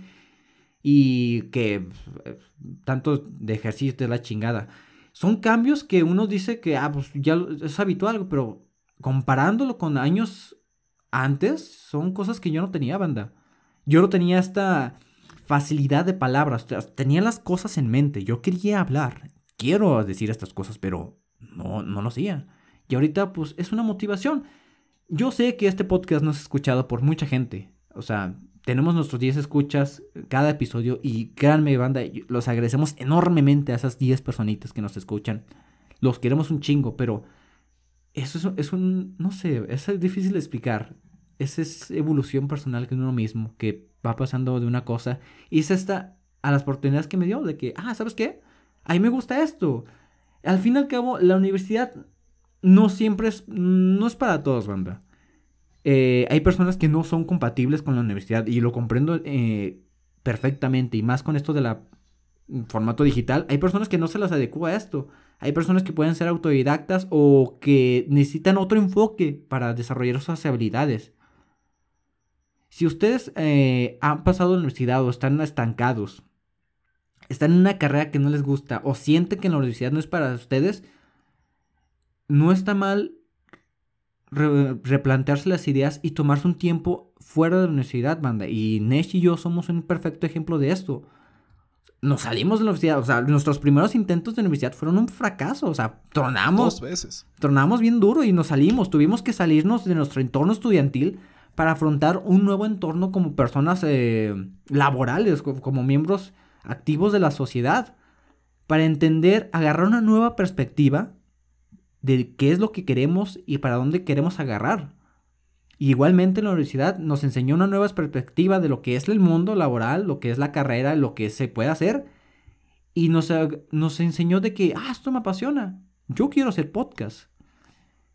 y que eh, tanto de ejercicio de la chingada. Son cambios que uno dice que ah, pues ya es habitual, pero comparándolo con años antes, son cosas que yo no tenía, banda. Yo no tenía esta facilidad de palabras, tenía las cosas en mente, yo quería hablar, quiero decir estas cosas, pero no, no lo hacía. Y ahorita pues es una motivación. Yo sé que este podcast no es escuchado por mucha gente. O sea, tenemos nuestros 10 escuchas cada episodio y créanme, banda, los agradecemos enormemente a esas 10 personitas que nos escuchan. Los queremos un chingo, pero eso es, un, no sé, es difícil de explicar. Esa es evolución personal que uno mismo, que va pasando de una cosa. Y es esta, a las oportunidades que me dio, de que, ah, ¿sabes qué? A mí me gusta esto. Al fin y al cabo, la universidad no siempre es, no es para todos, banda. Eh, hay personas que no son compatibles con la universidad y lo comprendo eh, perfectamente y más con esto de la mm, formato digital. Hay personas que no se las adecua a esto. Hay personas que pueden ser autodidactas o que necesitan otro enfoque para desarrollar sus habilidades. Si ustedes eh, han pasado la universidad o están estancados, están en una carrera que no les gusta o sienten que la universidad no es para ustedes, no está mal replantearse las ideas y tomarse un tiempo fuera de la universidad, banda. Y Nesh y yo somos un perfecto ejemplo de esto. Nos salimos de la universidad, o sea, nuestros primeros intentos de universidad fueron un fracaso, o sea, tronamos. Dos veces. Tronamos bien duro y nos salimos. Tuvimos que salirnos de nuestro entorno estudiantil para afrontar un nuevo entorno como personas eh, laborales, como miembros activos de la sociedad. Para entender, agarrar una nueva perspectiva de qué es lo que queremos y para dónde queremos agarrar. igualmente en la universidad nos enseñó una nueva perspectiva de lo que es el mundo laboral, lo que es la carrera, lo que se puede hacer. Y nos, nos enseñó de que, ah, esto me apasiona. Yo quiero hacer podcast.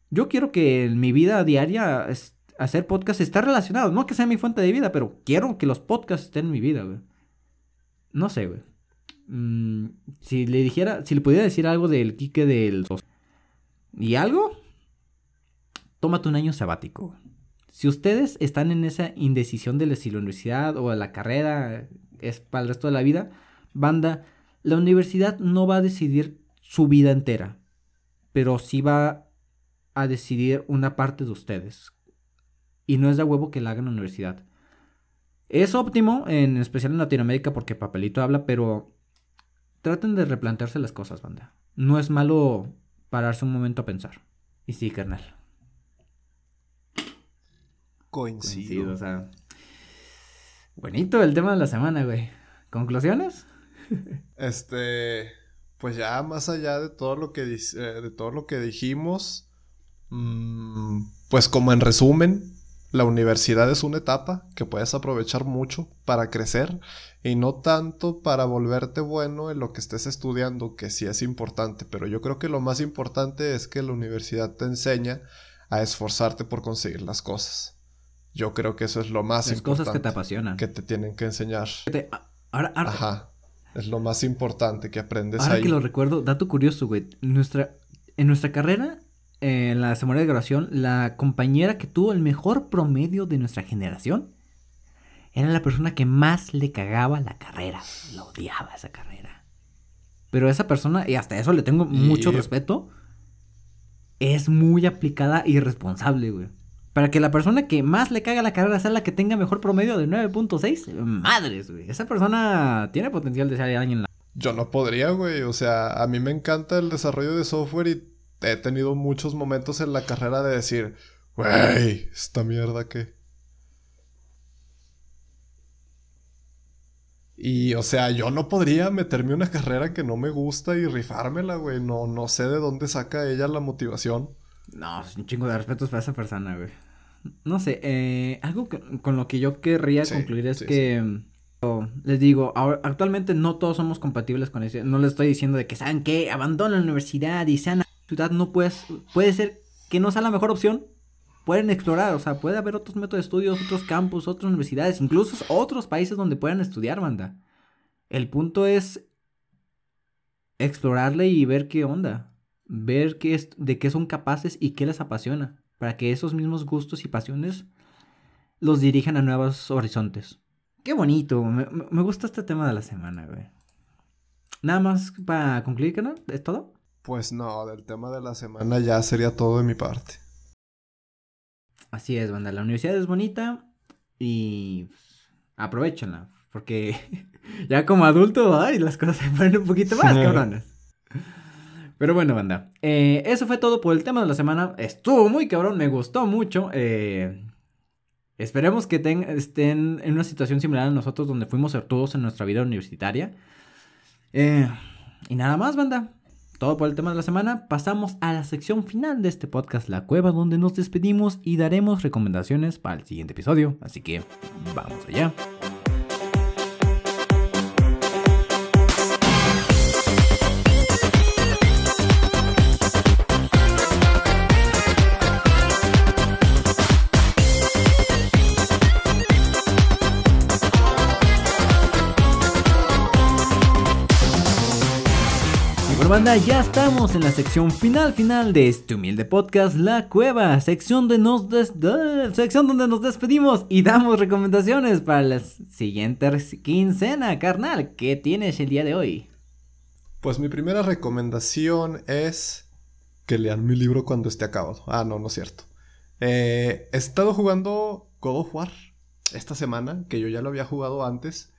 Yo quiero que en mi vida diaria hacer podcast esté relacionado. No que sea mi fuente de vida, pero quiero que los podcasts estén en mi vida, güey. No sé, güey. Mm, si le dijera, si le pudiera decir algo del Kike del ¿Y algo? Tómate un año sabático. Si ustedes están en esa indecisión de la universidad o la carrera, es para el resto de la vida, banda, la universidad no va a decidir su vida entera, pero sí va a decidir una parte de ustedes. Y no es de huevo que la hagan la universidad. Es óptimo, en especial en Latinoamérica, porque papelito habla, pero traten de replantearse las cosas, banda. No es malo pararse un momento a pensar. Y sí, carnal. Coincido. o sea. Bonito el tema de la semana, güey. ¿Conclusiones? Este. Pues ya más allá de todo lo que, eh, de todo lo que dijimos. Mm, pues como en resumen, la universidad es una etapa que puedes aprovechar mucho para crecer y no tanto para volverte bueno en lo que estés estudiando, que sí es importante, pero yo creo que lo más importante es que la universidad te enseña a esforzarte por conseguir las cosas. Yo creo que eso es lo más las importante. cosas que te apasionan. Que te tienen que enseñar. ahora, Ajá. Es lo más importante que aprendes ahora que lo recuerdo, dato curioso, güey. Nuestra, en nuestra carrera en la semana de grabación, la compañera que tuvo el mejor promedio de nuestra generación era la persona que más le cagaba la carrera. La odiaba esa carrera. Pero esa persona, y hasta eso le tengo mucho respeto, es muy aplicada y responsable, güey. Para que la persona que más le caga la carrera sea la que tenga mejor promedio de 9.6, madres, güey. Esa persona tiene potencial de ser alguien. La... Yo no podría, güey. O sea, a mí me encanta el desarrollo de software y he tenido muchos momentos en la carrera de decir, güey, esta mierda que... Y, o sea, yo no podría meterme una carrera que no me gusta y rifármela, güey. No, no sé de dónde saca ella la motivación. No, es un chingo de respetos para esa persona, güey. No sé, eh, algo con lo que yo querría concluir es que... Les digo, actualmente no todos somos compatibles con eso. No les estoy diciendo de que, ¿saben qué? Abandonen la universidad y sean ciudad no puedes, puede ser que no sea la mejor opción. Pueden explorar, o sea, puede haber otros métodos de estudios, otros campus, otras universidades, incluso otros países donde puedan estudiar, banda. El punto es explorarle y ver qué onda. Ver qué es, de qué son capaces y qué les apasiona. Para que esos mismos gustos y pasiones los dirijan a nuevos horizontes. Qué bonito. Me, gusta este tema de la semana, güey. Nada más para concluir, ¿no? ¿Es todo? Pues no, del tema de la semana ya sería todo de mi parte. Así es, banda. La universidad es bonita y aprovechenla. Porque (laughs) ya como adulto, ay, las cosas se ponen un poquito más cabronas. Pero bueno, banda. Eh, eso fue todo por el tema de la semana. Estuvo muy cabrón, me gustó mucho. Eh, esperemos que estén en una situación similar a nosotros donde fuimos todos en nuestra vida universitaria. Eh, y nada más, banda todo por el tema de la semana, pasamos a la sección final de este podcast, La Cueva, donde nos despedimos y daremos recomendaciones para el siguiente episodio. Así que vamos allá. Banda, ya estamos en la sección final final de este humilde podcast, La Cueva, sección, de nos sección donde nos despedimos y damos recomendaciones para la siguiente quincena, carnal. ¿Qué tienes el día de hoy? Pues mi primera recomendación es que lean mi libro cuando esté acabado. Ah, no, no es cierto. Eh, he estado jugando God of War esta semana, que yo ya lo había jugado antes,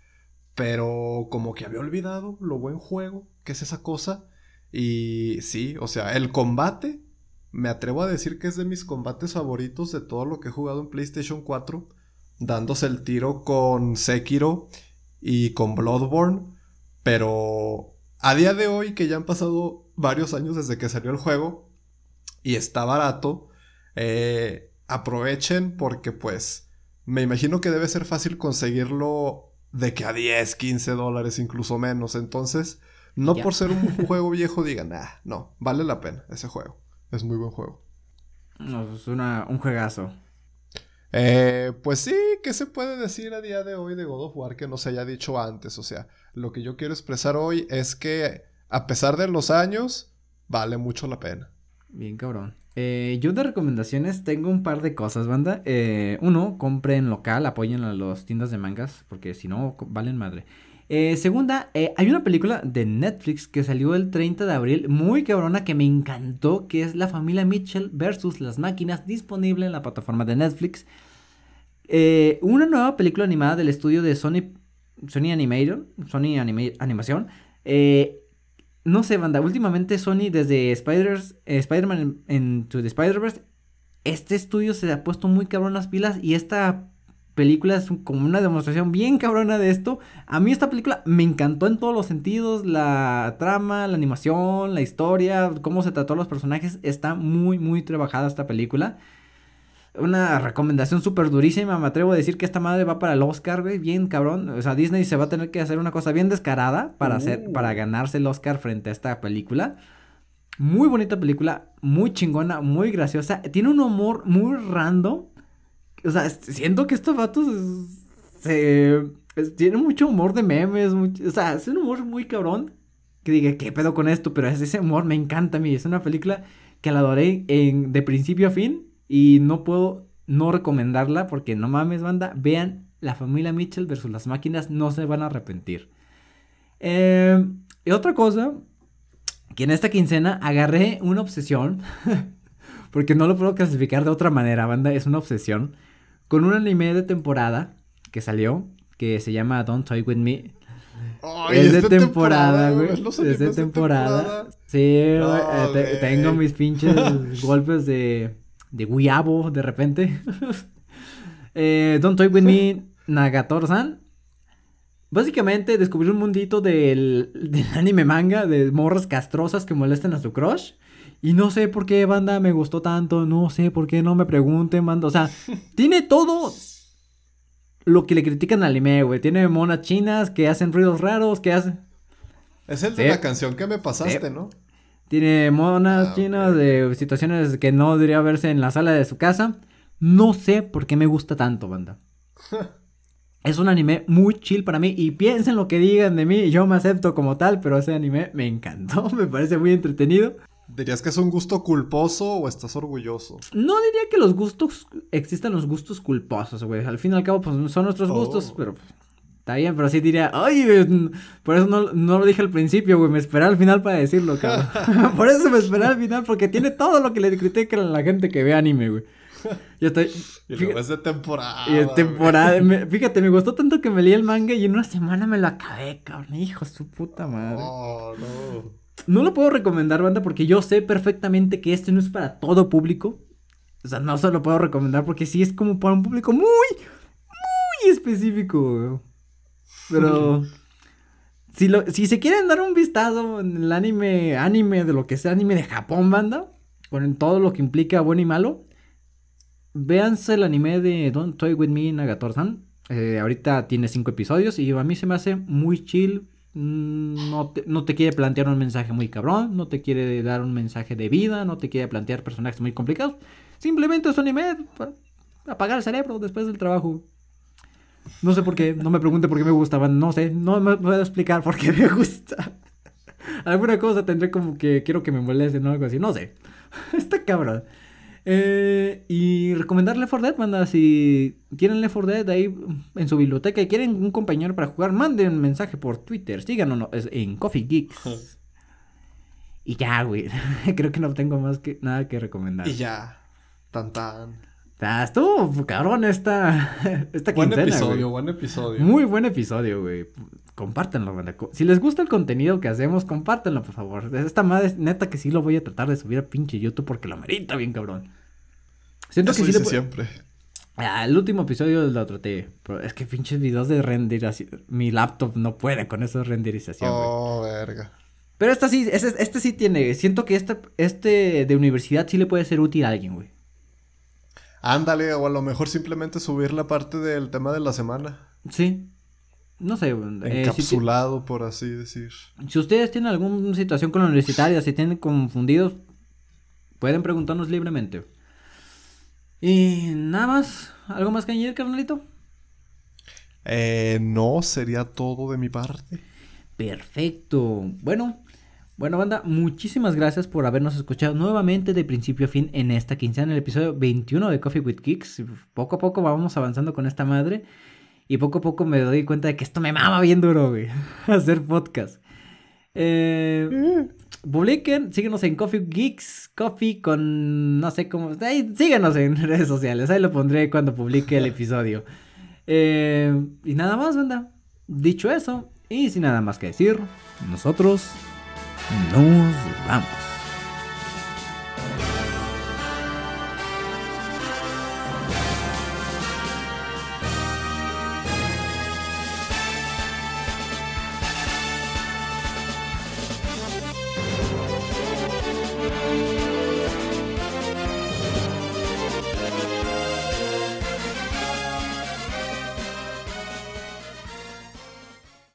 pero como que había olvidado lo buen juego que es esa cosa. Y sí, o sea, el combate, me atrevo a decir que es de mis combates favoritos de todo lo que he jugado en PlayStation 4, dándose el tiro con Sekiro y con Bloodborne, pero a día de hoy, que ya han pasado varios años desde que salió el juego y está barato, eh, aprovechen porque pues me imagino que debe ser fácil conseguirlo de que a 10, 15 dólares, incluso menos. Entonces, no por ser un (laughs) juego viejo digan, ah, no, vale la pena ese juego. Es muy buen juego. No, es una, un juegazo. Eh, pues sí, ¿qué se puede decir a día de hoy de God of War que no se haya dicho antes? O sea, lo que yo quiero expresar hoy es que a pesar de los años, vale mucho la pena. Bien, cabrón. Eh, yo de recomendaciones tengo un par de cosas, banda. Eh, uno, compren local, apoyen a los tiendas de mangas, porque si no, valen madre. Eh, segunda, eh, hay una película de Netflix que salió el 30 de abril, muy cabrona, que me encantó, que es La familia Mitchell versus las máquinas, disponible en la plataforma de Netflix. Eh, una nueva película animada del estudio de Sony, Sony Animation, Sony Animación. no sé, banda, últimamente Sony desde Spider-Man Into the Spider-Verse, este estudio se ha puesto muy cabrón las pilas y esta película es como una demostración bien cabrona de esto. A mí esta película me encantó en todos los sentidos, la trama, la animación, la historia, cómo se trató a los personajes, está muy, muy trabajada esta película. Una recomendación súper durísima, me atrevo a decir que esta madre va para el Oscar, güey, bien cabrón. O sea, Disney se va a tener que hacer una cosa bien descarada para, hacer, para uh. ganarse el Oscar frente a esta película. Muy bonita película, muy chingona, muy graciosa. Tiene un humor muy random o sea, siento que estos vatos se, tienen mucho humor de memes, o sea, es un humor muy cabrón. Que diga, ¿qué pedo con esto? Pero ese humor me encanta a mí. Es una película que la adoré de principio a fin y no puedo no recomendarla porque no mames, banda. Vean La familia Mitchell versus las máquinas, no se van a arrepentir. Eh, y otra cosa, que en esta quincena agarré una obsesión, (laughs) porque no lo puedo clasificar de otra manera, banda, es una obsesión con un anime de temporada que salió, que se llama Don't Toy With Me. es, de temporada, güey. Es, de temporada. Sí, eh, tengo mis pinches (laughs) golpes de, de guiabo de repente. (laughs) eh, Don't Toy With Me, Nagator-san. Básicamente descubrí un mundito del, del anime manga de morras castrosas que molestan a su crush. Y no sé por qué, banda, me gustó tanto. No sé por qué, no me pregunten, banda. O sea, (laughs) tiene todo lo que le critican al anime, güey. Tiene monas chinas que hacen ruidos raros, que hacen... Es el de la canción que me pasaste, ¿no? Tiene monas ah, chinas de situaciones que no debería verse en la sala de su casa. No sé por qué me gusta tanto, banda. (laughs) es un anime muy chill para mí y piensen lo que digan de mí, yo me acepto como tal, pero ese anime me encantó, (laughs) me parece muy entretenido. ¿Dirías que es un gusto culposo o estás orgulloso? No diría que los gustos, existan los gustos culposos, güey. Al fin y al cabo, pues son nuestros gustos, oh. pero pues, está bien, pero sí diría, ay, por eso no, no, lo dije al principio, güey, me esperé al final para decirlo, cabrón. (laughs) (laughs) por eso me esperé al final, porque tiene todo lo que le critican a la gente que ve anime, güey. Yo estoy. (laughs) Y luego es de temporada. Y de temporada. fíjate, me gustó tanto que me leí el manga y en una semana me lo acabé, cabrón. Hijo, su puta madre. Oh, no. No lo puedo recomendar, banda, porque yo sé perfectamente que este no es para todo público. O sea, no se lo puedo recomendar porque sí es como para un público muy, muy específico. Pero si, lo, si se quieren dar un vistazo en el anime, anime de lo que sea anime de Japón, banda, con todo lo que implica bueno y malo, véanse el anime de Don't Toy With Me Nagator-san. Eh, ahorita tiene cinco episodios y a mí se me hace muy chill, no te, no te, quiere plantear un mensaje muy cabrón, no te quiere dar un mensaje de vida, no te quiere plantear personajes muy complicados. Simplemente es un anime para apagar el cerebro después del trabajo. No sé por qué, no me pregunte por qué me gusta, no sé, no me puedo explicar por qué me gusta. (laughs) Alguna cosa tendré como que quiero que me molesten o algo así. No sé. (laughs) Está cabrón. Eh, y recomendarle Left 4 Dead, manda. Si quieren Left 4 Dead ahí en su biblioteca y quieren un compañero para jugar, manden un mensaje por Twitter. Síganos en Coffee Geeks. y ya, güey. (laughs) Creo que no tengo más que nada que recomendar. Y ya. Tan tan. Ah, estuvo cabrón esta, (laughs) esta Buen episodio, buen episodio. Muy buen episodio, güey. Compártanlo. Si les gusta el contenido que hacemos, compártanlo, por favor. Esta madre, neta que sí lo voy a tratar de subir a pinche YouTube porque lo merita bien, cabrón. Siento que sí le siempre. Ah, el último episodio lo traté. Pero es que pinches videos de renderización. Mi laptop no puede con esa renderización. Oh, verga. Pero esta sí, este, este sí tiene. Siento que este, este de universidad sí le puede ser útil a alguien, güey. Ándale, o a lo mejor simplemente subir la parte del tema de la semana. Sí. No sé. Eh, Encapsulado, por así decir. Si ustedes tienen alguna situación con la universitaria, si tienen confundidos, pueden preguntarnos libremente. Y nada más, ¿algo más que añadir, carnalito? Eh, no, sería todo de mi parte. Perfecto. Bueno, bueno, banda, muchísimas gracias por habernos escuchado nuevamente de principio a fin en esta quincena, en el episodio 21 de Coffee with Kicks. Poco a poco vamos avanzando con esta madre. Y poco a poco me doy cuenta de que esto me mama bien duro, güey. (laughs) Hacer podcast. Eh, publiquen, síguenos en Coffee Geeks, Coffee con no sé cómo. Ahí, síguenos en (laughs) redes sociales, ahí lo pondré cuando publique el (laughs) episodio. Eh, y nada más, banda. Dicho eso, y sin nada más que decir, nosotros nos vamos.